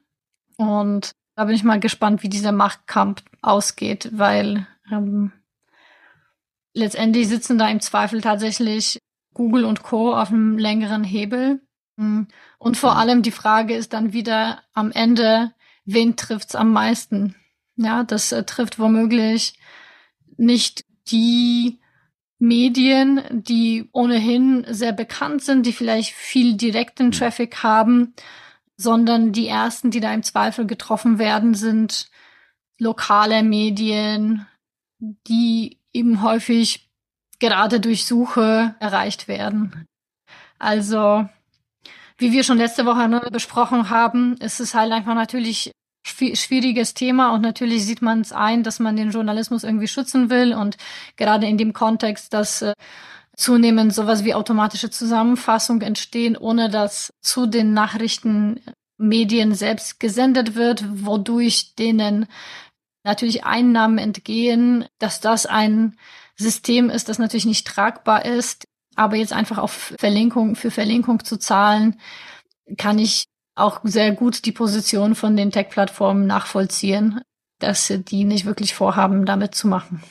Und da bin ich mal gespannt, wie dieser Machtkampf ausgeht, weil ähm, letztendlich sitzen da im Zweifel tatsächlich Google und Co. auf einem längeren Hebel. Und vor allem die Frage ist dann wieder am Ende, wen trifft's am meisten? Ja, das äh, trifft womöglich nicht die Medien, die ohnehin sehr bekannt sind, die vielleicht viel direkten Traffic haben, sondern die ersten, die da im Zweifel getroffen werden, sind lokale Medien, die eben häufig gerade durch Suche erreicht werden. Also, wie wir schon letzte Woche ne, besprochen haben, ist es halt einfach natürlich schwieriges Thema und natürlich sieht man es ein, dass man den Journalismus irgendwie schützen will und gerade in dem Kontext, dass äh, zunehmend sowas wie automatische Zusammenfassung entstehen, ohne dass zu den Nachrichtenmedien selbst gesendet wird, wodurch denen natürlich Einnahmen entgehen, dass das ein System ist, das natürlich nicht tragbar ist, aber jetzt einfach auf Verlinkung für Verlinkung zu zahlen, kann ich auch sehr gut die Position von den Tech-Plattformen nachvollziehen, dass die nicht wirklich vorhaben, damit zu machen.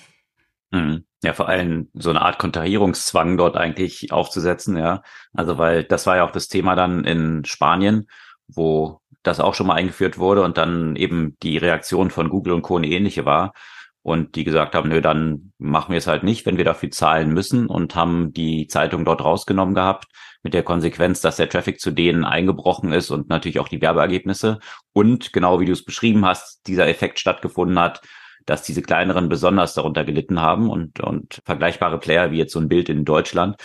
Mhm. Ja, vor allem so eine Art Konterierungszwang dort eigentlich aufzusetzen, ja. Also, weil das war ja auch das Thema dann in Spanien, wo das auch schon mal eingeführt wurde und dann eben die Reaktion von Google und Co. eine ähnliche war und die gesagt haben, nö, dann machen wir es halt nicht, wenn wir dafür zahlen müssen und haben die Zeitung dort rausgenommen gehabt mit der Konsequenz, dass der Traffic zu denen eingebrochen ist und natürlich auch die Werbeergebnisse und genau wie du es beschrieben hast, dieser Effekt stattgefunden hat, dass diese kleineren besonders darunter gelitten haben und, und vergleichbare Player wie jetzt so ein Bild in Deutschland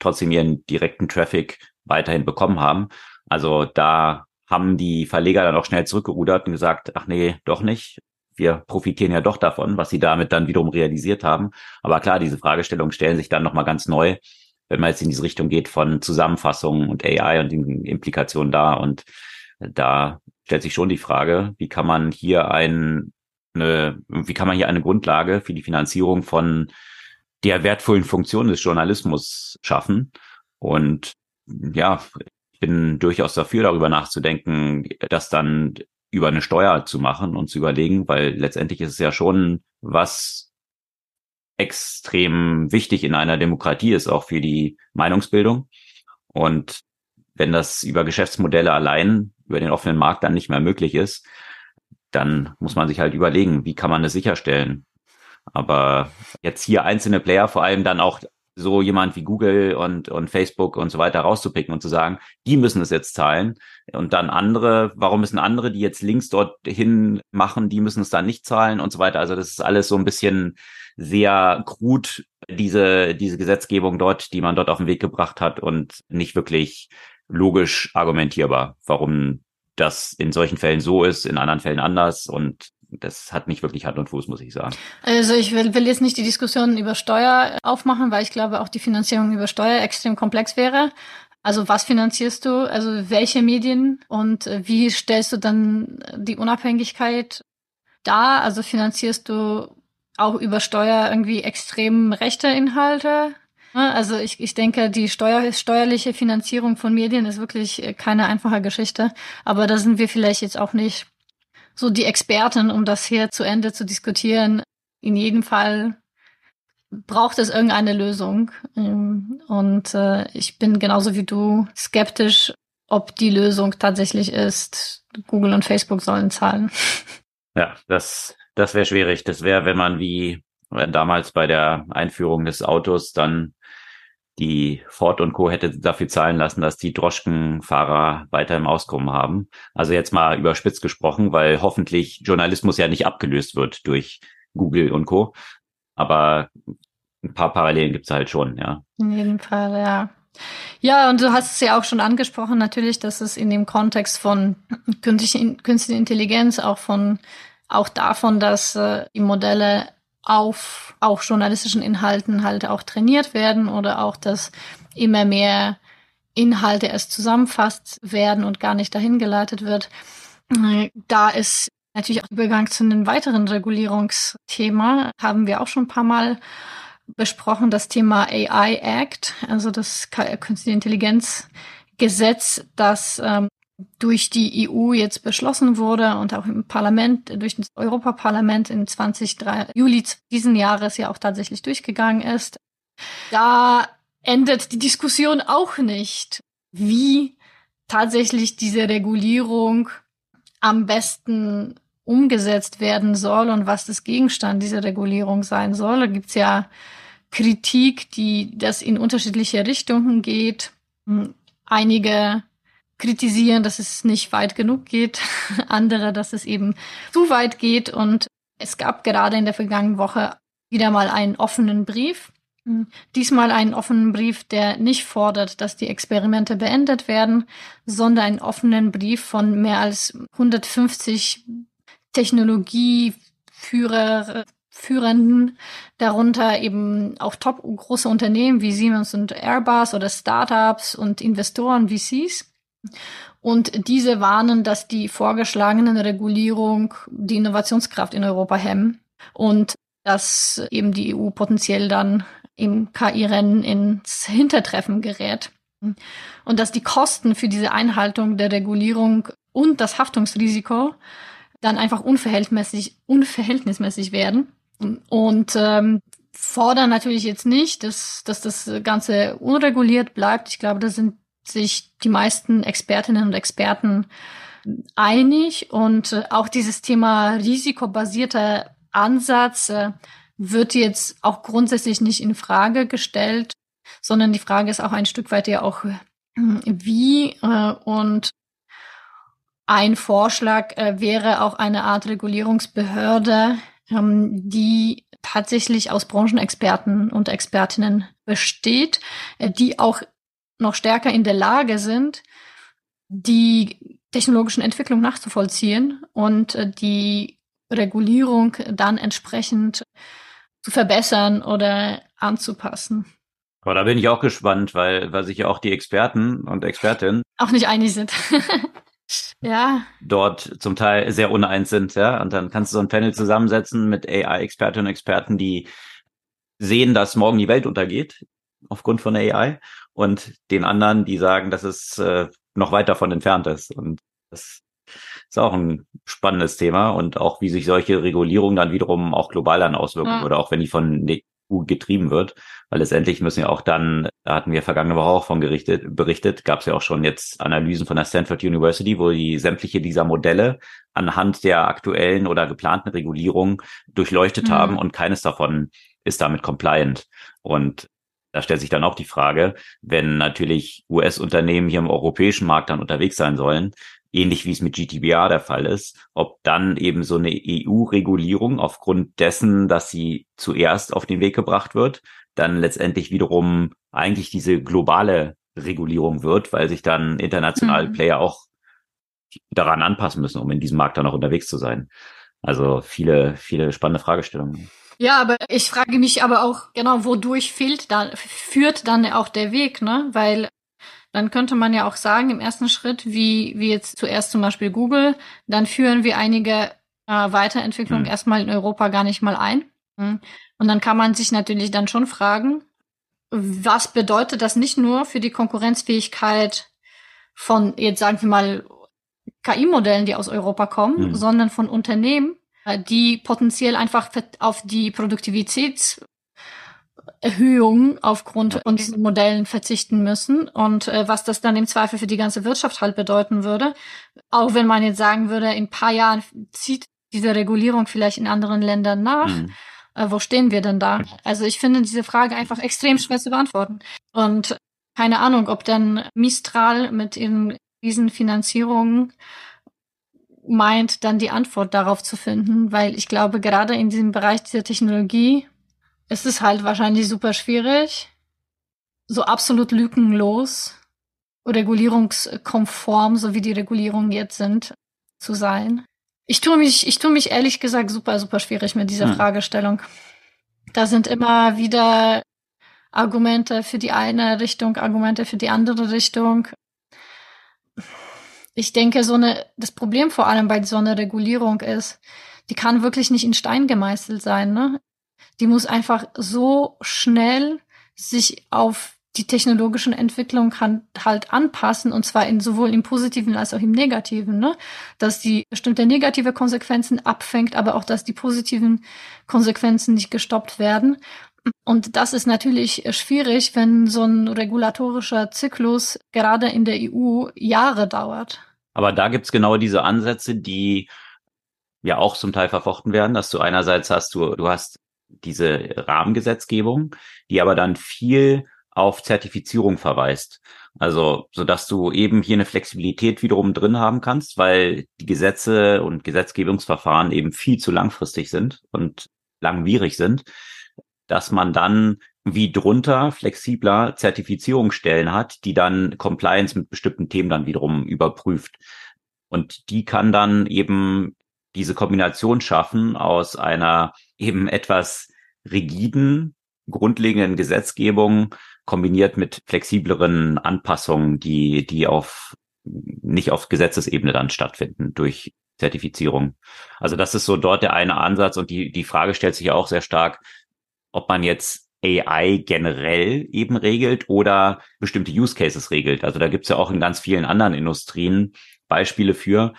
trotzdem ihren direkten Traffic weiterhin bekommen haben. Also da haben die Verleger dann auch schnell zurückgerudert und gesagt, ach nee, doch nicht wir profitieren ja doch davon, was sie damit dann wiederum realisiert haben. Aber klar, diese Fragestellungen stellen sich dann nochmal ganz neu, wenn man jetzt in diese Richtung geht von Zusammenfassungen und AI und den Implikationen da. Und da stellt sich schon die Frage, wie kann man hier ein, eine, wie kann man hier eine Grundlage für die Finanzierung von der wertvollen Funktion des Journalismus schaffen? Und ja, ich bin durchaus dafür, darüber nachzudenken, dass dann über eine Steuer zu machen und zu überlegen, weil letztendlich ist es ja schon was extrem wichtig in einer Demokratie ist, auch für die Meinungsbildung. Und wenn das über Geschäftsmodelle allein, über den offenen Markt dann nicht mehr möglich ist, dann muss man sich halt überlegen, wie kann man es sicherstellen. Aber jetzt hier einzelne Player, vor allem dann auch so jemand wie Google und, und Facebook und so weiter rauszupicken und zu sagen, die müssen es jetzt zahlen. Und dann andere, warum müssen andere, die jetzt Links dorthin machen, die müssen es dann nicht zahlen und so weiter. Also das ist alles so ein bisschen sehr krud, diese, diese Gesetzgebung dort, die man dort auf den Weg gebracht hat und nicht wirklich logisch argumentierbar, warum das in solchen Fällen so ist, in anderen Fällen anders und das hat nicht wirklich Hand und Fuß, muss ich sagen. Also ich will, will jetzt nicht die Diskussion über Steuer aufmachen, weil ich glaube, auch die Finanzierung über Steuer extrem komplex wäre. Also was finanzierst du? Also welche Medien und äh, wie stellst du dann die Unabhängigkeit dar? Also finanzierst du auch über Steuer irgendwie extrem rechte Inhalte? Also ich, ich denke, die Steuer, steuerliche Finanzierung von Medien ist wirklich äh, keine einfache Geschichte. Aber da sind wir vielleicht jetzt auch nicht so die Experten, um das hier zu Ende zu diskutieren. In jedem Fall braucht es irgendeine Lösung. Ähm, und äh, ich bin genauso wie du skeptisch, ob die Lösung tatsächlich ist, Google und Facebook sollen zahlen. <laughs> Ja, das, das wäre schwierig. Das wäre, wenn man wie damals bei der Einführung des Autos dann die Ford und Co. hätte dafür zahlen lassen, dass die Droschkenfahrer weiter im Auskommen haben. Also jetzt mal überspitzt gesprochen, weil hoffentlich Journalismus ja nicht abgelöst wird durch Google und Co. Aber ein paar Parallelen gibt's halt schon, ja. In jedem Fall, ja. Ja, und du hast es ja auch schon angesprochen, natürlich, dass es in dem Kontext von künstlicher Intelligenz, auch von, auch davon, dass äh, die Modelle auf auch journalistischen Inhalten halt auch trainiert werden oder auch, dass immer mehr Inhalte erst zusammenfasst werden und gar nicht dahin geleitet wird. Da ist natürlich auch Übergang zu einem weiteren Regulierungsthema, haben wir auch schon ein paar Mal besprochen, das Thema AI Act, also das Künstliche Intelligenz Gesetz, das ähm, durch die EU jetzt beschlossen wurde und auch im Parlament, durch das Europaparlament in 23, Juli diesen Jahres ja auch tatsächlich durchgegangen ist. Da endet die Diskussion auch nicht, wie tatsächlich diese Regulierung am besten umgesetzt werden soll und was das Gegenstand dieser Regulierung sein soll. Da gibt's ja Kritik, die das in unterschiedliche Richtungen geht. Einige kritisieren, dass es nicht weit genug geht, <laughs> andere, dass es eben zu weit geht. Und es gab gerade in der vergangenen Woche wieder mal einen offenen Brief. Diesmal einen offenen Brief, der nicht fordert, dass die Experimente beendet werden, sondern einen offenen Brief von mehr als 150 Technologieführer, Führenden, darunter eben auch top große Unternehmen wie Siemens und Airbus oder Startups und Investoren, VCs. Und diese warnen, dass die vorgeschlagenen Regulierung die Innovationskraft in Europa hemmen und dass eben die EU potenziell dann im KI-Rennen ins Hintertreffen gerät. Und dass die Kosten für diese Einhaltung der Regulierung und das Haftungsrisiko dann einfach unverhältnismäßig, unverhältnismäßig werden. Und ähm, fordern natürlich jetzt nicht, dass, dass das Ganze unreguliert bleibt. Ich glaube, da sind sich die meisten Expertinnen und Experten einig und äh, auch dieses Thema risikobasierter Ansatz äh, wird jetzt auch grundsätzlich nicht in Frage gestellt, sondern die Frage ist auch ein Stück weit ja auch äh, wie und ein Vorschlag wäre auch eine Art Regulierungsbehörde, ähm, die tatsächlich aus Branchenexperten und Expertinnen besteht, die auch noch stärker in der Lage sind, die technologischen Entwicklungen nachzuvollziehen und äh, die Regulierung dann entsprechend zu verbessern oder anzupassen. Aber da bin ich auch gespannt, weil, weil sich ja auch die Experten und Expertinnen auch nicht einig sind. <laughs> ja. Dort zum Teil sehr uneins sind, ja. Und dann kannst du so ein Panel zusammensetzen mit AI-Expertinnen und Experten, die sehen, dass morgen die Welt untergeht aufgrund von AI und den anderen, die sagen, dass es äh, noch weit davon entfernt ist. Und das ist auch ein spannendes Thema und auch wie sich solche Regulierung dann wiederum auch global dann auswirken ja. oder auch wenn die von der EU getrieben wird, weil letztendlich müssen ja auch dann, da hatten wir vergangene Woche auch von gerichtet, berichtet, gab es ja auch schon jetzt Analysen von der Stanford University, wo die sämtliche dieser Modelle anhand der aktuellen oder geplanten Regulierung durchleuchtet mhm. haben und keines davon ist damit compliant. Und da stellt sich dann auch die Frage, wenn natürlich US-Unternehmen hier im europäischen Markt dann unterwegs sein sollen, ähnlich wie es mit GTBA der Fall ist, ob dann eben so eine EU-Regulierung aufgrund dessen, dass sie zuerst auf den Weg gebracht wird, dann letztendlich wiederum eigentlich diese globale Regulierung wird, weil sich dann internationale mhm. Player auch daran anpassen müssen, um in diesem Markt dann auch unterwegs zu sein. Also viele, viele spannende Fragestellungen. Ja, aber ich frage mich aber auch genau, wodurch fehlt dann, führt dann auch der Weg, ne? Weil dann könnte man ja auch sagen, im ersten Schritt, wie, wie jetzt zuerst zum Beispiel Google, dann führen wir einige äh, Weiterentwicklungen hm. erstmal in Europa gar nicht mal ein. Hm. Und dann kann man sich natürlich dann schon fragen, was bedeutet das nicht nur für die Konkurrenzfähigkeit von, jetzt sagen wir mal, KI-Modellen, die aus Europa kommen, hm. sondern von Unternehmen, die potenziell einfach auf die Produktivitätserhöhung aufgrund von diesen Modellen verzichten müssen und äh, was das dann im Zweifel für die ganze Wirtschaft halt bedeuten würde. Auch wenn man jetzt sagen würde, in ein paar Jahren zieht diese Regulierung vielleicht in anderen Ländern nach. Mhm. Äh, wo stehen wir denn da? Also ich finde diese Frage einfach extrem schwer zu beantworten. Und keine Ahnung, ob dann Mistral mit ihren diesen Finanzierungen meint, dann die Antwort darauf zu finden, weil ich glaube, gerade in diesem Bereich dieser Technologie ist es halt wahrscheinlich super schwierig, so absolut lückenlos, regulierungskonform, so wie die Regulierungen jetzt sind, zu sein. Ich tue mich, ich tue mich ehrlich gesagt super, super schwierig mit dieser hm. Fragestellung. Da sind immer wieder Argumente für die eine Richtung, Argumente für die andere Richtung ich denke, so eine, das Problem vor allem bei so einer Regulierung ist, die kann wirklich nicht in Stein gemeißelt sein, ne? Die muss einfach so schnell sich auf die technologischen Entwicklungen halt anpassen und zwar in sowohl im positiven als auch im negativen, ne? Dass die bestimmte negative Konsequenzen abfängt, aber auch, dass die positiven Konsequenzen nicht gestoppt werden. Und das ist natürlich schwierig, wenn so ein regulatorischer Zyklus gerade in der EU Jahre dauert. Aber da gibt's genau diese Ansätze, die ja auch zum Teil verfochten werden, dass du einerseits hast, du, du hast diese Rahmengesetzgebung, die aber dann viel auf Zertifizierung verweist. Also, so dass du eben hier eine Flexibilität wiederum drin haben kannst, weil die Gesetze und Gesetzgebungsverfahren eben viel zu langfristig sind und langwierig sind dass man dann wie drunter flexibler Zertifizierungsstellen hat, die dann Compliance mit bestimmten Themen dann wiederum überprüft. Und die kann dann eben diese Kombination schaffen aus einer eben etwas rigiden, grundlegenden Gesetzgebung kombiniert mit flexibleren Anpassungen, die, die auf, nicht auf Gesetzesebene dann stattfinden durch Zertifizierung. Also das ist so dort der eine Ansatz und die, die Frage stellt sich ja auch sehr stark, ob man jetzt AI generell eben regelt oder bestimmte Use Cases regelt. Also da gibt's ja auch in ganz vielen anderen Industrien Beispiele für,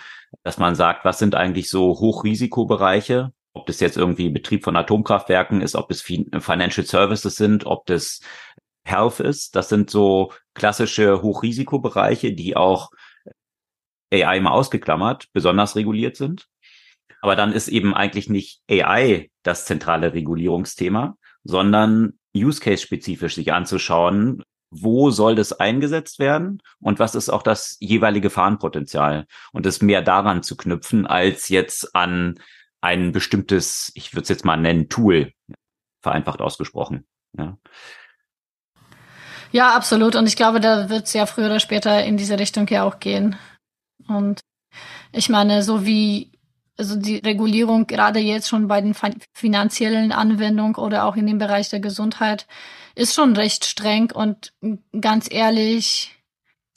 dass man sagt, was sind eigentlich so Hochrisikobereiche, ob das jetzt irgendwie Betrieb von Atomkraftwerken ist, ob es Financial Services sind, ob das Health ist. Das sind so klassische Hochrisikobereiche, die auch AI mal ausgeklammert besonders reguliert sind. Aber dann ist eben eigentlich nicht AI das zentrale Regulierungsthema, sondern Use Case spezifisch sich anzuschauen, wo soll das eingesetzt werden und was ist auch das jeweilige Gefahrenpotenzial und es mehr daran zu knüpfen als jetzt an ein bestimmtes, ich würde es jetzt mal nennen, Tool, vereinfacht ausgesprochen. Ja. ja, absolut. Und ich glaube, da wird es ja früher oder später in diese Richtung ja auch gehen. Und ich meine, so wie also die Regulierung gerade jetzt schon bei den finanziellen Anwendungen oder auch in dem Bereich der Gesundheit ist schon recht streng und ganz ehrlich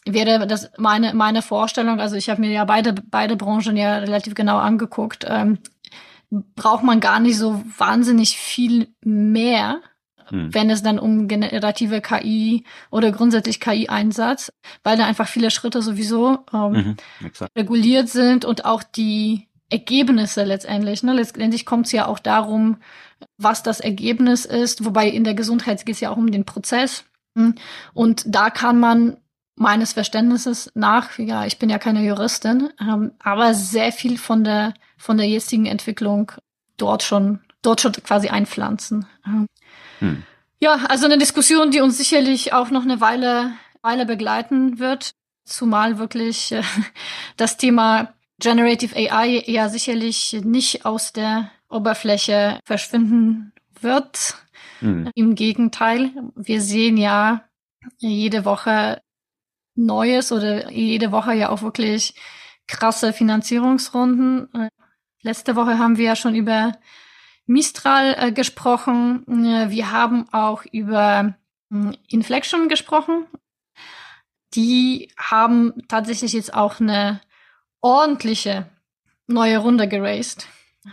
wäre das meine meine Vorstellung. Also ich habe mir ja beide beide Branchen ja relativ genau angeguckt. Ähm, braucht man gar nicht so wahnsinnig viel mehr, hm. wenn es dann um generative KI oder grundsätzlich KI-Einsatz, weil da einfach viele Schritte sowieso ähm, mhm, reguliert sind und auch die Ergebnisse letztendlich. Ne? Letztendlich kommt es ja auch darum, was das Ergebnis ist, wobei in der Gesundheit geht es ja auch um den Prozess. Hm? Und da kann man meines Verständnisses nach, ja, ich bin ja keine Juristin, ähm, aber sehr viel von der von der jetzigen Entwicklung dort schon dort schon quasi einpflanzen. Hm. Ja, also eine Diskussion, die uns sicherlich auch noch eine Weile, Weile begleiten wird, zumal wirklich äh, das Thema Generative AI ja sicherlich nicht aus der Oberfläche verschwinden wird. Mhm. Im Gegenteil, wir sehen ja jede Woche Neues oder jede Woche ja auch wirklich krasse Finanzierungsrunden. Letzte Woche haben wir ja schon über Mistral äh, gesprochen. Wir haben auch über äh, Inflection gesprochen. Die haben tatsächlich jetzt auch eine ordentliche neue Runde geraced.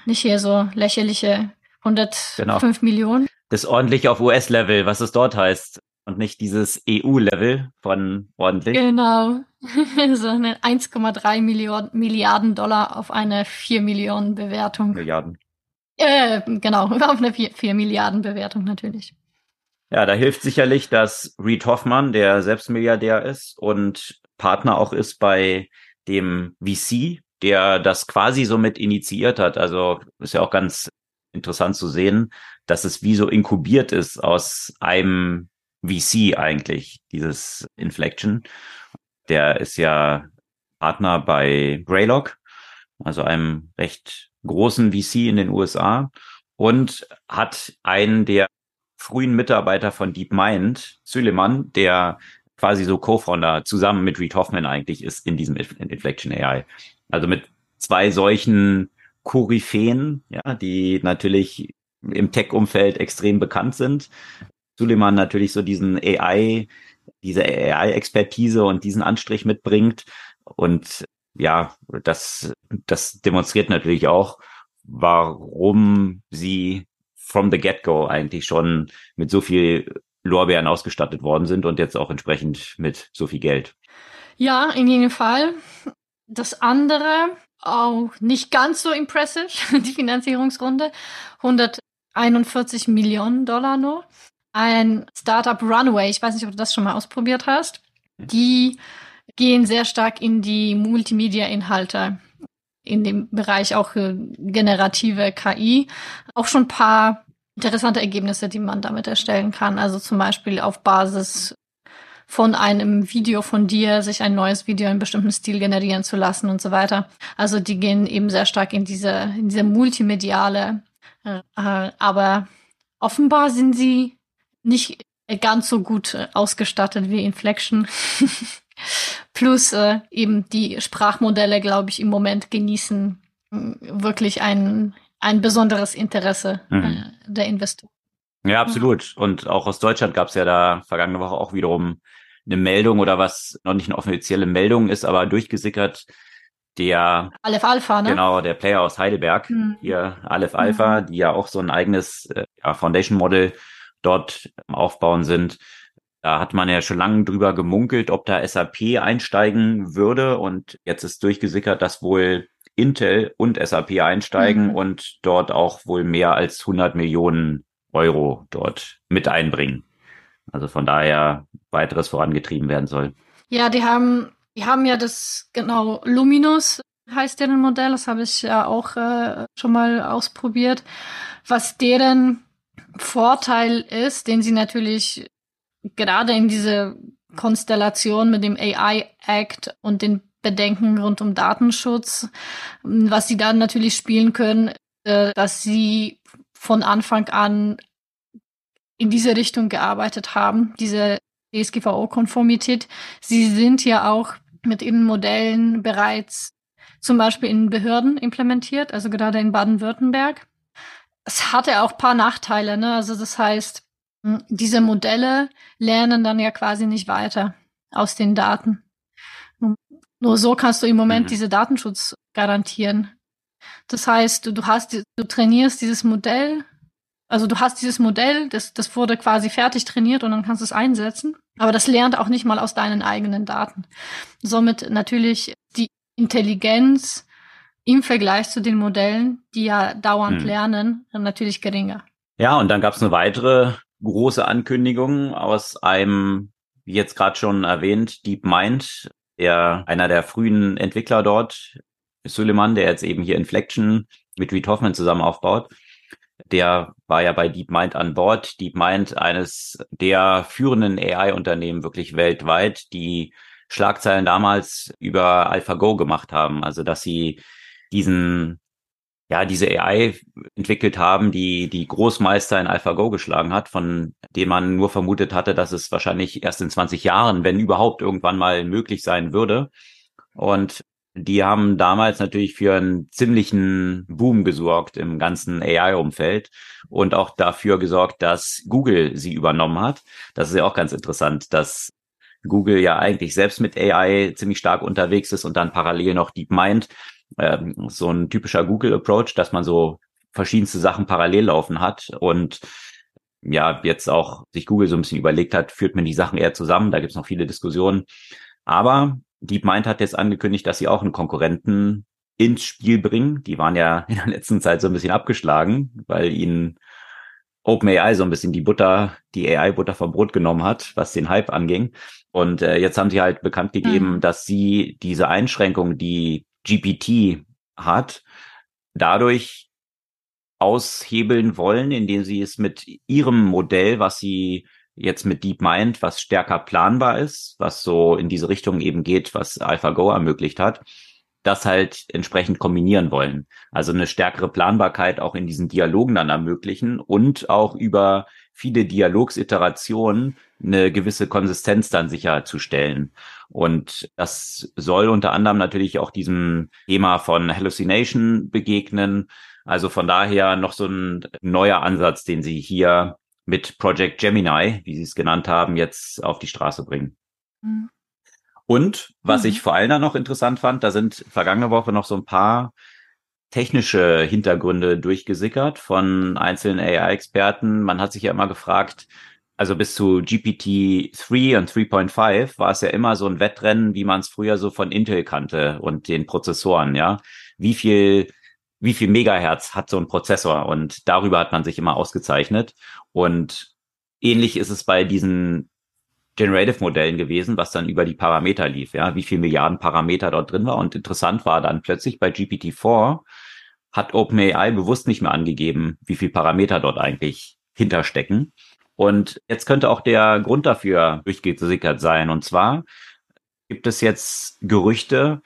Nicht hier so lächerliche 105 genau. Millionen. Das ordentlich auf US-Level, was es dort heißt. Und nicht dieses EU-Level von ordentlich. Genau. <laughs> so eine 1,3 Milliarden, Milliarden Dollar auf eine 4 Millionen Bewertung. Milliarden. Äh, genau, <laughs> auf eine 4, 4 Milliarden Bewertung natürlich. Ja, da hilft sicherlich, dass Reed Hoffmann, der selbst Milliardär ist und Partner auch ist bei dem VC, der das quasi so mit initiiert hat. Also ist ja auch ganz interessant zu sehen, dass es wie so inkubiert ist aus einem VC eigentlich, dieses Inflection. Der ist ja Partner bei Greylock, also einem recht großen VC in den USA und hat einen der frühen Mitarbeiter von DeepMind, Suleiman, der quasi so Co-Founder zusammen mit Reed Hoffman eigentlich ist in diesem Inflection AI. Also mit zwei solchen Koryphäen, ja, die natürlich im Tech-Umfeld extrem bekannt sind. Suleiman natürlich so diesen AI, diese AI-Expertise und diesen Anstrich mitbringt. Und ja, das, das demonstriert natürlich auch, warum sie from the get-go eigentlich schon mit so viel Lorbeeren ausgestattet worden sind und jetzt auch entsprechend mit so viel Geld. Ja, in jedem Fall. Das andere, auch nicht ganz so impressive, <laughs> die Finanzierungsrunde. 141 Millionen Dollar nur. Ein Startup Runway, ich weiß nicht, ob du das schon mal ausprobiert hast. Die gehen sehr stark in die Multimedia-Inhalte, in dem Bereich auch generative KI. Auch schon ein paar interessante Ergebnisse, die man damit erstellen kann. Also zum Beispiel auf Basis von einem Video von dir, sich ein neues Video in bestimmten Stil generieren zu lassen und so weiter. Also die gehen eben sehr stark in diese, in diese multimediale, äh, aber offenbar sind sie nicht ganz so gut äh, ausgestattet wie Inflection. <laughs> Plus äh, eben die Sprachmodelle, glaube ich, im Moment genießen äh, wirklich ein, ein besonderes Interesse mhm. äh, der Investoren. Ja, absolut. Und auch aus Deutschland gab es ja da vergangene Woche auch wiederum eine Meldung oder was noch nicht eine offizielle Meldung ist, aber durchgesickert. Der Aleph Alpha, ne? Genau, der Player aus Heidelberg, mhm. hier Aleph Alpha, mhm. die ja auch so ein eigenes äh, ja, Foundation Model dort aufbauen sind. Da hat man ja schon lange drüber gemunkelt, ob da SAP einsteigen würde. Und jetzt ist durchgesickert, dass wohl Intel und SAP einsteigen mhm. und dort auch wohl mehr als 100 Millionen Euro dort mit einbringen. Also von daher weiteres vorangetrieben werden soll. Ja, die haben, die haben ja das, genau, Luminous heißt deren Modell, das habe ich ja auch äh, schon mal ausprobiert. Was deren Vorteil ist, den sie natürlich gerade in diese Konstellation mit dem AI Act und den Bedenken rund um Datenschutz, was sie dann natürlich spielen können, äh, dass sie von Anfang an in diese Richtung gearbeitet haben, diese DSGVO-Konformität. Sie sind ja auch mit ihren Modellen bereits zum Beispiel in Behörden implementiert, also gerade in Baden-Württemberg. Es hatte auch paar Nachteile, ne? Also das heißt, hm, diese Modelle lernen dann ja quasi nicht weiter aus den Daten. Nur so kannst du im Moment mhm. diese Datenschutz garantieren. Das heißt, du, du hast, du trainierst dieses Modell, also du hast dieses Modell, das, das wurde quasi fertig trainiert und dann kannst du es einsetzen. Aber das lernt auch nicht mal aus deinen eigenen Daten. Somit natürlich die Intelligenz im Vergleich zu den Modellen, die ja dauernd hm. lernen, natürlich geringer. Ja, und dann gab es eine weitere große Ankündigung aus einem, wie jetzt gerade schon erwähnt, DeepMind, der einer der frühen Entwickler dort, Suleiman, der jetzt eben hier Inflection mit Reed Hoffman zusammen aufbaut. der war ja bei DeepMind an Bord. DeepMind, eines der führenden AI-Unternehmen wirklich weltweit, die Schlagzeilen damals über AlphaGo gemacht haben. Also, dass sie diesen, ja, diese AI entwickelt haben, die die Großmeister in AlphaGo geschlagen hat, von dem man nur vermutet hatte, dass es wahrscheinlich erst in 20 Jahren, wenn überhaupt irgendwann mal möglich sein würde. Und die haben damals natürlich für einen ziemlichen Boom gesorgt im ganzen AI-Umfeld und auch dafür gesorgt, dass Google sie übernommen hat. Das ist ja auch ganz interessant, dass Google ja eigentlich selbst mit AI ziemlich stark unterwegs ist und dann parallel noch DeepMind. Ähm, so ein typischer Google-Approach, dass man so verschiedenste Sachen parallel laufen hat und ja, jetzt auch sich Google so ein bisschen überlegt hat, führt man die Sachen eher zusammen. Da gibt's noch viele Diskussionen. Aber DeepMind hat jetzt angekündigt, dass sie auch einen Konkurrenten ins Spiel bringen. Die waren ja in der letzten Zeit so ein bisschen abgeschlagen, weil ihnen OpenAI so ein bisschen die Butter, die AI-Butter vom Brot genommen hat, was den Hype anging. Und äh, jetzt haben sie halt bekannt gegeben, mhm. dass sie diese Einschränkung, die GPT hat, dadurch aushebeln wollen, indem sie es mit ihrem Modell, was sie jetzt mit DeepMind, was stärker planbar ist, was so in diese Richtung eben geht, was AlphaGo ermöglicht hat, das halt entsprechend kombinieren wollen. Also eine stärkere Planbarkeit auch in diesen Dialogen dann ermöglichen und auch über viele Dialogsiterationen eine gewisse Konsistenz dann sicherzustellen. Und das soll unter anderem natürlich auch diesem Thema von Hallucination begegnen. Also von daher noch so ein neuer Ansatz, den Sie hier mit Project Gemini, wie Sie es genannt haben, jetzt auf die Straße bringen. Mhm. Und was mhm. ich vor allem dann noch interessant fand, da sind vergangene Woche noch so ein paar technische Hintergründe durchgesickert von einzelnen AI-Experten. Man hat sich ja immer gefragt, also bis zu GPT-3 und 3.5 war es ja immer so ein Wettrennen, wie man es früher so von Intel kannte und den Prozessoren, ja. Wie viel wie viel Megahertz hat so ein Prozessor und darüber hat man sich immer ausgezeichnet. Und ähnlich ist es bei diesen Generative-Modellen gewesen, was dann über die Parameter lief, ja, wie viel Milliarden Parameter dort drin war. Und interessant war dann plötzlich bei GPT-4 hat OpenAI bewusst nicht mehr angegeben, wie viel Parameter dort eigentlich hinterstecken. Und jetzt könnte auch der Grund dafür durchgesickert sein. Und zwar gibt es jetzt Gerüchte,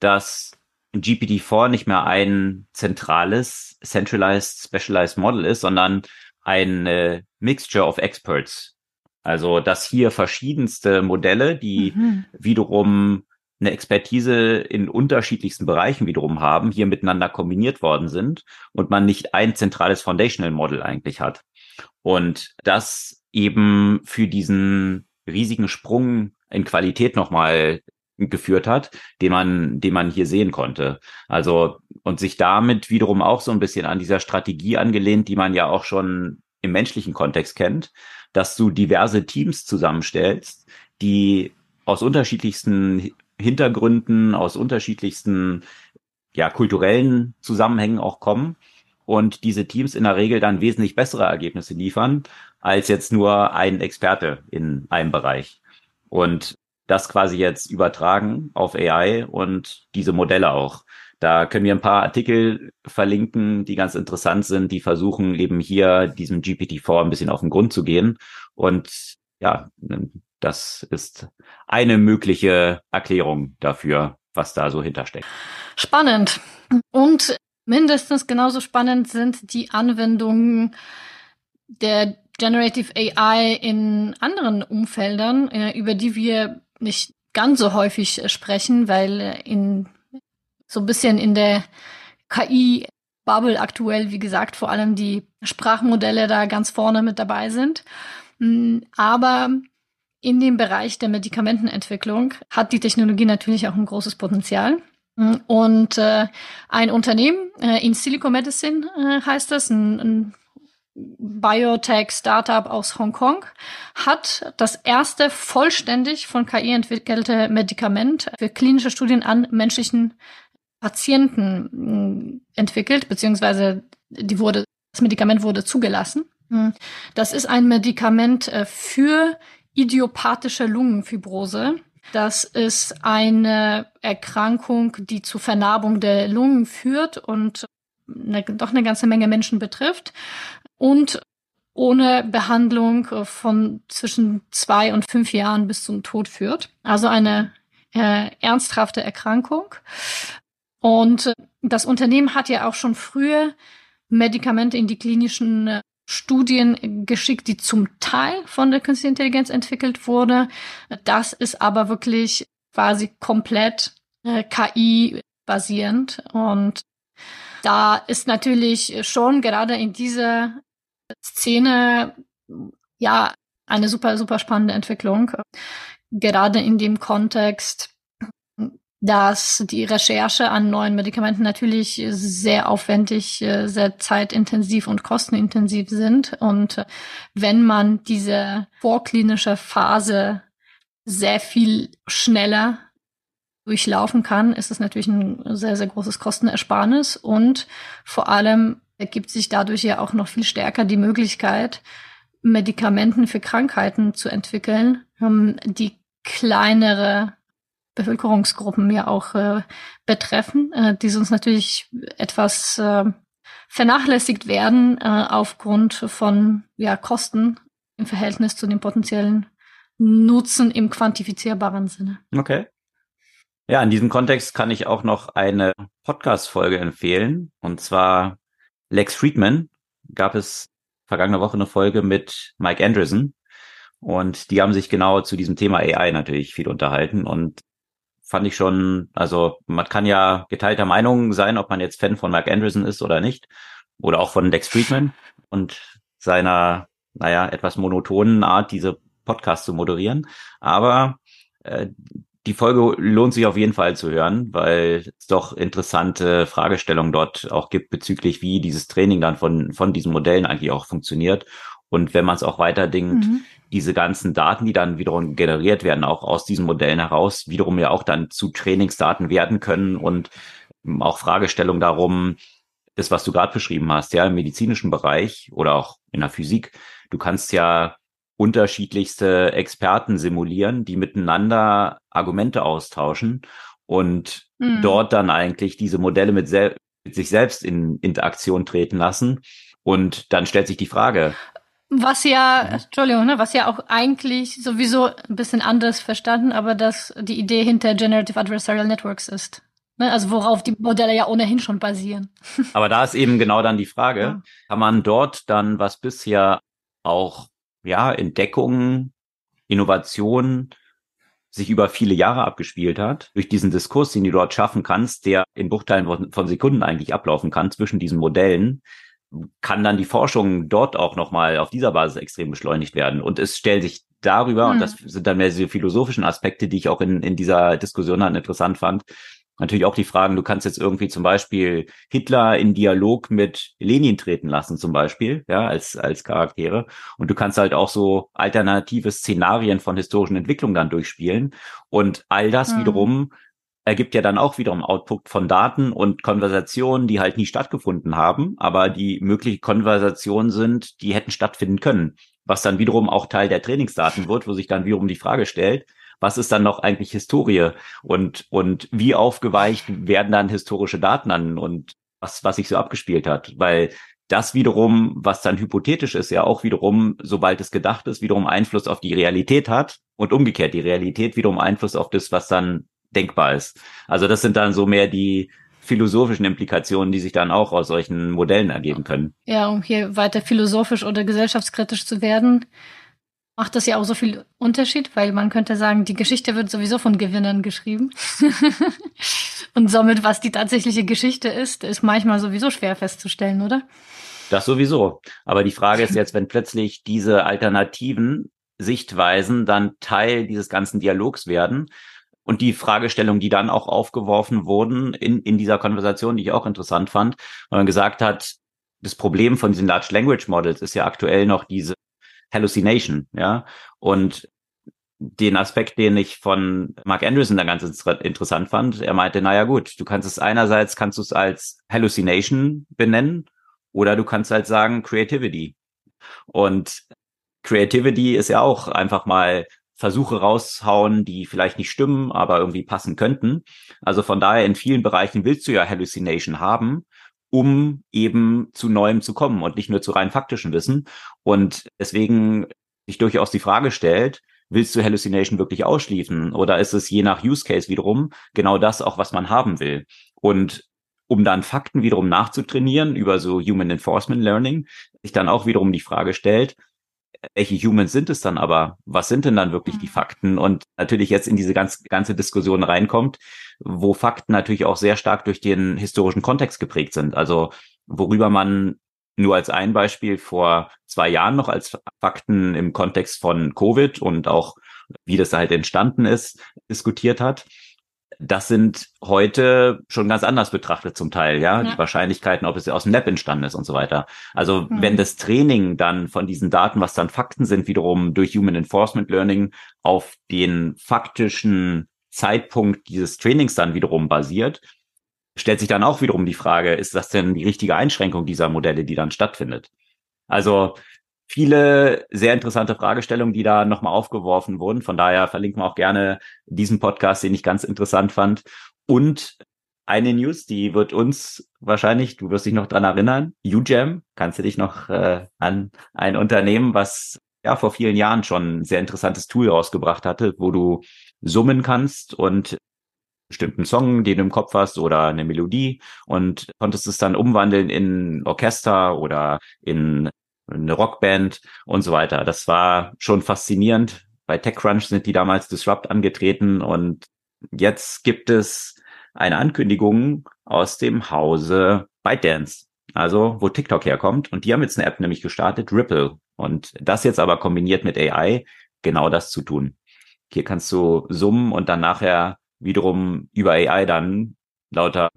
dass GPT-4 nicht mehr ein zentrales, centralized, specialized Model ist, sondern ein Mixture of Experts. Also, dass hier verschiedenste Modelle, die mhm. wiederum eine Expertise in unterschiedlichsten Bereichen wiederum haben, hier miteinander kombiniert worden sind und man nicht ein zentrales Foundational Model eigentlich hat. Und das eben für diesen riesigen Sprung in Qualität nochmal geführt hat, den man, den man hier sehen konnte. Also, und sich damit wiederum auch so ein bisschen an dieser Strategie angelehnt, die man ja auch schon im menschlichen Kontext kennt, dass du diverse Teams zusammenstellst, die aus unterschiedlichsten Hintergründen, aus unterschiedlichsten ja, kulturellen Zusammenhängen auch kommen und diese Teams in der Regel dann wesentlich bessere Ergebnisse liefern als jetzt nur ein Experte in einem Bereich. Und das quasi jetzt übertragen auf AI und diese Modelle auch. Da können wir ein paar Artikel verlinken, die ganz interessant sind, die versuchen eben hier diesem GPT-4 ein bisschen auf den Grund zu gehen. Und ja, das ist eine mögliche Erklärung dafür, was da so hintersteckt. Spannend. Und mindestens genauso spannend sind die Anwendungen der Generative AI in anderen Umfeldern, äh, über die wir nicht ganz so häufig äh, sprechen, weil äh, in so ein bisschen in der KI-Bubble aktuell, wie gesagt, vor allem die Sprachmodelle da ganz vorne mit dabei sind. Mm, aber in dem Bereich der Medikamentenentwicklung hat die Technologie natürlich auch ein großes Potenzial. Und äh, ein Unternehmen äh, in Silicon Medicine äh, heißt das, ein, ein Biotech-Startup aus Hongkong hat das erste vollständig von KI entwickelte Medikament für klinische Studien an menschlichen Patienten mm, entwickelt, beziehungsweise die wurde, das Medikament wurde zugelassen. Mm. Das ist ein Medikament äh, für idiopathische Lungenfibrose. Das ist eine Erkrankung, die zu Vernarbung der Lungen führt und eine, doch eine ganze Menge Menschen betrifft und ohne Behandlung von zwischen zwei und fünf Jahren bis zum Tod führt. Also eine äh, ernsthafte Erkrankung. Und das Unternehmen hat ja auch schon früher Medikamente in die klinischen äh, Studien geschickt, die zum Teil von der künstlichen Intelligenz entwickelt wurde. Das ist aber wirklich quasi komplett äh, KI basierend und da ist natürlich schon gerade in dieser Szene ja eine super super spannende Entwicklung gerade in dem Kontext dass die Recherche an neuen Medikamenten natürlich sehr aufwendig, äh, sehr zeitintensiv und kostenintensiv sind. Und äh, wenn man diese vorklinische Phase sehr viel schneller durchlaufen kann, ist es natürlich ein sehr, sehr großes Kostenersparnis. Und vor allem ergibt sich dadurch ja auch noch viel stärker die Möglichkeit, Medikamenten für Krankheiten zu entwickeln, die kleinere Bevölkerungsgruppen ja auch äh, betreffen, äh, die sonst natürlich etwas äh, vernachlässigt werden äh, aufgrund von ja, Kosten im Verhältnis zu dem potenziellen Nutzen im quantifizierbaren Sinne. Okay. Ja, in diesem Kontext kann ich auch noch eine Podcast-Folge empfehlen. Und zwar Lex Friedman gab es vergangene Woche eine Folge mit Mike Anderson. Und die haben sich genau zu diesem Thema AI natürlich viel unterhalten. Und fand ich schon, also man kann ja geteilter Meinung sein, ob man jetzt Fan von Mark Anderson ist oder nicht. Oder auch von Dex Friedman und seiner, naja, etwas monotonen Art, diese Podcasts zu moderieren. Aber äh, die Folge lohnt sich auf jeden Fall zu hören, weil es doch interessante Fragestellungen dort auch gibt bezüglich, wie dieses Training dann von, von diesen Modellen eigentlich auch funktioniert. Und wenn man es auch weiterdenkt, mhm diese ganzen Daten, die dann wiederum generiert werden, auch aus diesen Modellen heraus, wiederum ja auch dann zu Trainingsdaten werden können und auch Fragestellungen darum, das, was du gerade beschrieben hast, ja, im medizinischen Bereich oder auch in der Physik, du kannst ja unterschiedlichste Experten simulieren, die miteinander Argumente austauschen und mhm. dort dann eigentlich diese Modelle mit, mit sich selbst in Interaktion treten lassen. Und dann stellt sich die Frage, was ja, Entschuldigung, ne, was ja auch eigentlich sowieso ein bisschen anders verstanden, aber dass die Idee hinter Generative Adversarial Networks ist. Ne, also worauf die Modelle ja ohnehin schon basieren. <laughs> Aber da ist eben genau dann die Frage, ja. kann man dort dann, was bisher auch, ja, Entdeckungen, Innovationen sich über viele Jahre abgespielt hat, durch diesen Diskurs, den du dort schaffen kannst, der in Bruchteilen von Sekunden eigentlich ablaufen kann zwischen diesen Modellen, kann dann die Forschung dort auch nochmal auf dieser Basis extrem beschleunigt werden. Und es stellt sich darüber, hm. und das sind dann mehr diese philosophischen Aspekte, die ich auch in, in dieser Diskussion dann interessant fand, natürlich auch die Fragen, du kannst jetzt irgendwie zum Beispiel Hitler in Dialog mit Lenin treten lassen, zum Beispiel, ja, als, als Charaktere. Und du kannst halt auch so alternative Szenarien von historischen Entwicklungen dann durchspielen. Und all das mhm. wiederum ergibt ja dann auch wiederum Output von Daten und Konversationen, die halt nie stattgefunden haben, aber die mögliche Konversationen sind, die hätten stattfinden können. Was dann wiederum auch Teil der Trainingsdaten wird, wo sich dann wiederum die Frage stellt, was ist dann noch eigentlich Historie und, und wie aufgeweicht werden dann historische Daten an und was, was sich so abgespielt hat? Weil das wiederum, was dann hypothetisch ist, ja auch wiederum, sobald es gedacht ist, wiederum Einfluss auf die Realität hat und umgekehrt die Realität wiederum Einfluss auf das, was dann denkbar ist. Also das sind dann so mehr die philosophischen Implikationen, die sich dann auch aus solchen Modellen ergeben können. Ja, um hier weiter philosophisch oder gesellschaftskritisch zu werden, macht das ja auch so viel Unterschied, weil man könnte sagen, die Geschichte wird sowieso von Gewinnern geschrieben. <laughs> Und somit, was die tatsächliche Geschichte ist, ist manchmal sowieso schwer festzustellen, oder? Das sowieso. Aber die Frage ist jetzt, wenn plötzlich diese alternativen Sichtweisen dann Teil dieses ganzen Dialogs werden und die Fragestellungen, die dann auch aufgeworfen wurden in, in dieser Konversation, die ich auch interessant fand, weil man gesagt hat, das Problem von diesen Large Language Models ist ja aktuell noch diese Hallucination, ja. Und den Aspekt, den ich von Mark Anderson da ganz interessant fand, er meinte, naja gut, du kannst es einerseits, kannst du es als Hallucination benennen oder du kannst halt sagen Creativity. Und Creativity ist ja auch einfach mal Versuche raushauen, die vielleicht nicht stimmen, aber irgendwie passen könnten. Also von daher in vielen Bereichen willst du ja Hallucination haben. um eben zu Neuem zu kommen und nicht nur zu rein faktischen Wissen. Und deswegen sich durchaus die Frage stellt, willst du Hallucination wirklich ausschließen? Oder ist es je nach Use Case wiederum genau das auch, was man haben will? Und um dann Fakten wiederum nachzutrainieren über so Human Enforcement Learning, sich dann auch wiederum die Frage stellt, welche Humans sind es dann aber? Was sind denn dann wirklich die mhm. Fakten? Und natürlich jetzt in diese ganz, ganze Diskussion reinkommt, wo Fakten natürlich auch sehr stark durch den historischen Kontext geprägt sind. Also worüber man nur als ein Beispiel vor zwei Jahren noch als Fakten im Kontext von Covid und auch wie das halt entstanden ist, diskutiert hat das sind heute schon ganz anders betrachtet zum Teil, ja, ja. die Wahrscheinlichkeiten, ob es aus dem Lab entstanden ist und so weiter. Also mhm. wenn das Training dann von diesen Daten, was dann Fakten sind, wiederum durch Human Enforcement Learning auf den faktischen Zeitpunkt dieses Trainings dann wiederum basiert, stellt sich dann auch wiederum die Frage, ist das denn die richtige Einschränkung dieser Modelle, die dann stattfindet? Also viele sehr interessante Fragestellungen, die da nochmal aufgeworfen wurden. Von daher verlinken wir auch gerne diesen Podcast, den ich ganz interessant fand. Und eine News, die wird uns wahrscheinlich, du wirst dich noch dran erinnern, UGEM, kannst du dich noch äh, an ein Unternehmen, was ja vor vielen Jahren schon ein sehr interessantes Tool rausgebracht hatte, wo du summen kannst und bestimmten Song, den du im Kopf hast oder eine Melodie und konntest es dann umwandeln in Orchester oder in eine Rockband und so weiter. Das war schon faszinierend. Bei TechCrunch sind die damals Disrupt angetreten und jetzt gibt es eine Ankündigung aus dem Hause ByteDance, also wo TikTok herkommt. Und die haben jetzt eine App nämlich gestartet, Ripple. Und das jetzt aber kombiniert mit AI, genau das zu tun. Hier kannst du summen und dann nachher wiederum über AI dann lauter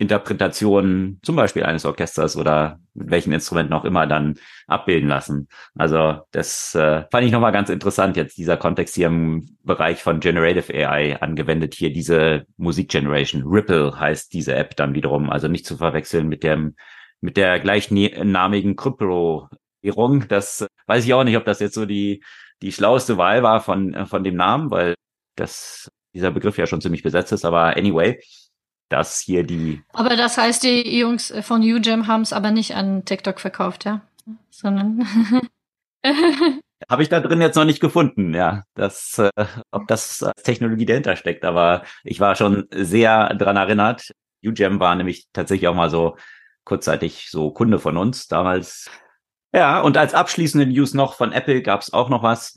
Interpretationen zum Beispiel eines Orchesters oder mit welchen Instrumenten auch immer dann abbilden lassen. Also das äh, fand ich nochmal ganz interessant, jetzt dieser Kontext hier im Bereich von Generative AI angewendet, hier diese Musikgeneration. Ripple heißt diese App dann wiederum, also nicht zu verwechseln mit dem mit der gleichnamigen Krypto-Währung. Das weiß ich auch nicht, ob das jetzt so die die schlaueste Wahl war von von dem Namen, weil das dieser Begriff ja schon ziemlich besetzt ist, aber anyway, dass hier die. Aber das heißt, die Jungs von UGEM haben es aber nicht an TikTok verkauft, ja? Sondern. <laughs> Habe ich da drin jetzt noch nicht gefunden, ja, das, äh, ob das als Technologie dahinter steckt. Aber ich war schon sehr dran erinnert. UGEM war nämlich tatsächlich auch mal so kurzzeitig so Kunde von uns damals. Ja, und als abschließende News noch von Apple gab es auch noch was.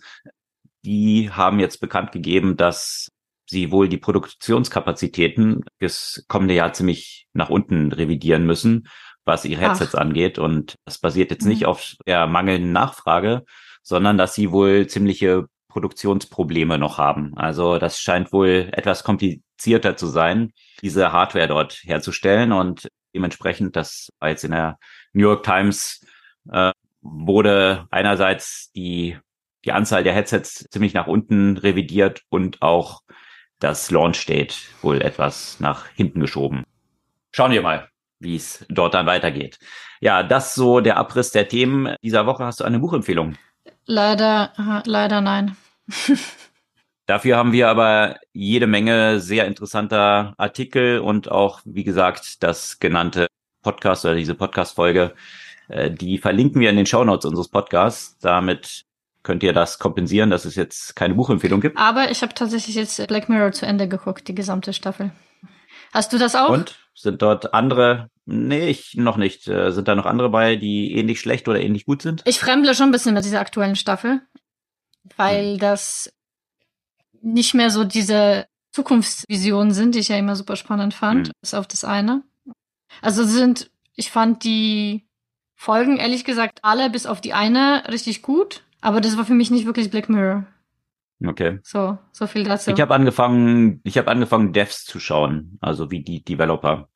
Die haben jetzt bekannt gegeben, dass sie wohl die Produktionskapazitäten das kommende Jahr ziemlich nach unten revidieren müssen, was ihre Headsets Ach. angeht. Und das basiert jetzt nicht mhm. auf der mangelnden Nachfrage, sondern dass sie wohl ziemliche Produktionsprobleme noch haben. Also das scheint wohl etwas komplizierter zu sein, diese Hardware dort herzustellen. Und dementsprechend, das war jetzt in der New York Times, äh, wurde einerseits die, die Anzahl der Headsets ziemlich nach unten revidiert und auch das Launch-Date wohl etwas nach hinten geschoben. Schauen wir mal, wie es dort dann weitergeht. Ja, das so der Abriss der Themen dieser Woche. Hast du eine Buchempfehlung? Leider, leider nein. <laughs> Dafür haben wir aber jede Menge sehr interessanter Artikel und auch, wie gesagt, das genannte Podcast oder diese Podcast-Folge, äh, die verlinken wir in den Shownotes unseres Podcasts. Damit könnt ihr das kompensieren, dass es jetzt keine Buchempfehlung gibt. Aber ich habe tatsächlich jetzt Black Mirror zu Ende geguckt, die gesamte Staffel. Hast du das auch? Und sind dort andere? Nee, ich noch nicht. Äh, sind da noch andere bei, die ähnlich schlecht oder ähnlich gut sind? Ich fremble schon ein bisschen mit dieser aktuellen Staffel, weil hm. das nicht mehr so diese Zukunftsvisionen sind, die ich ja immer super spannend fand. Hm. Ist auf das eine. Also sind, ich fand die Folgen ehrlich gesagt alle bis auf die eine richtig gut. Aber das war für mich nicht wirklich Black Mirror. Okay. So, so viel dazu. Ich habe angefangen, ich habe angefangen Devs zu schauen, also wie die Developer,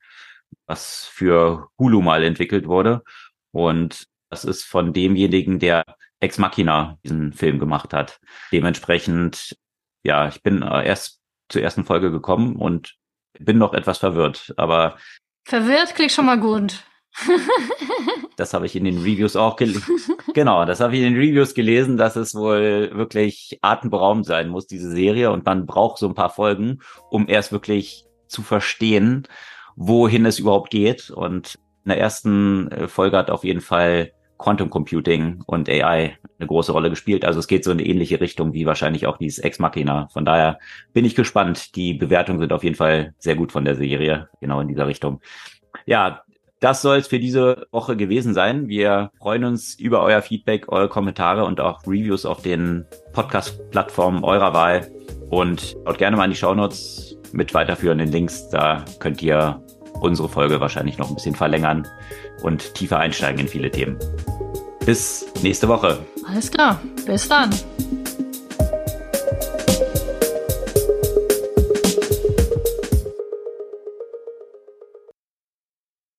was für Hulu mal entwickelt wurde und das ist von demjenigen, der Ex Machina diesen Film gemacht hat. Dementsprechend, ja, ich bin äh, erst zur ersten Folge gekommen und bin noch etwas verwirrt, aber verwirrt klingt schon mal gut. <laughs> das habe ich in den Reviews auch gelesen. <laughs> genau, das habe ich in den Reviews gelesen, dass es wohl wirklich atemberaubend sein muss, diese Serie. Und man braucht so ein paar Folgen, um erst wirklich zu verstehen, wohin es überhaupt geht. Und In der ersten äh, Folge hat auf jeden Fall Quantum Computing und AI eine große Rolle gespielt. Also es geht so in eine ähnliche Richtung wie wahrscheinlich auch dieses Ex Machina. Von daher bin ich gespannt. Die Bewertungen sind auf jeden Fall sehr gut von der Serie, genau in dieser Richtung. Ja, das soll es für diese Woche gewesen sein. Wir freuen uns über euer Feedback, eure Kommentare und auch Reviews auf den Podcast-Plattformen eurer Wahl. Und schaut gerne mal in die Shownotes mit weiterführenden Links. Da könnt ihr unsere Folge wahrscheinlich noch ein bisschen verlängern und tiefer einsteigen in viele Themen. Bis nächste Woche. Alles klar. Bis dann.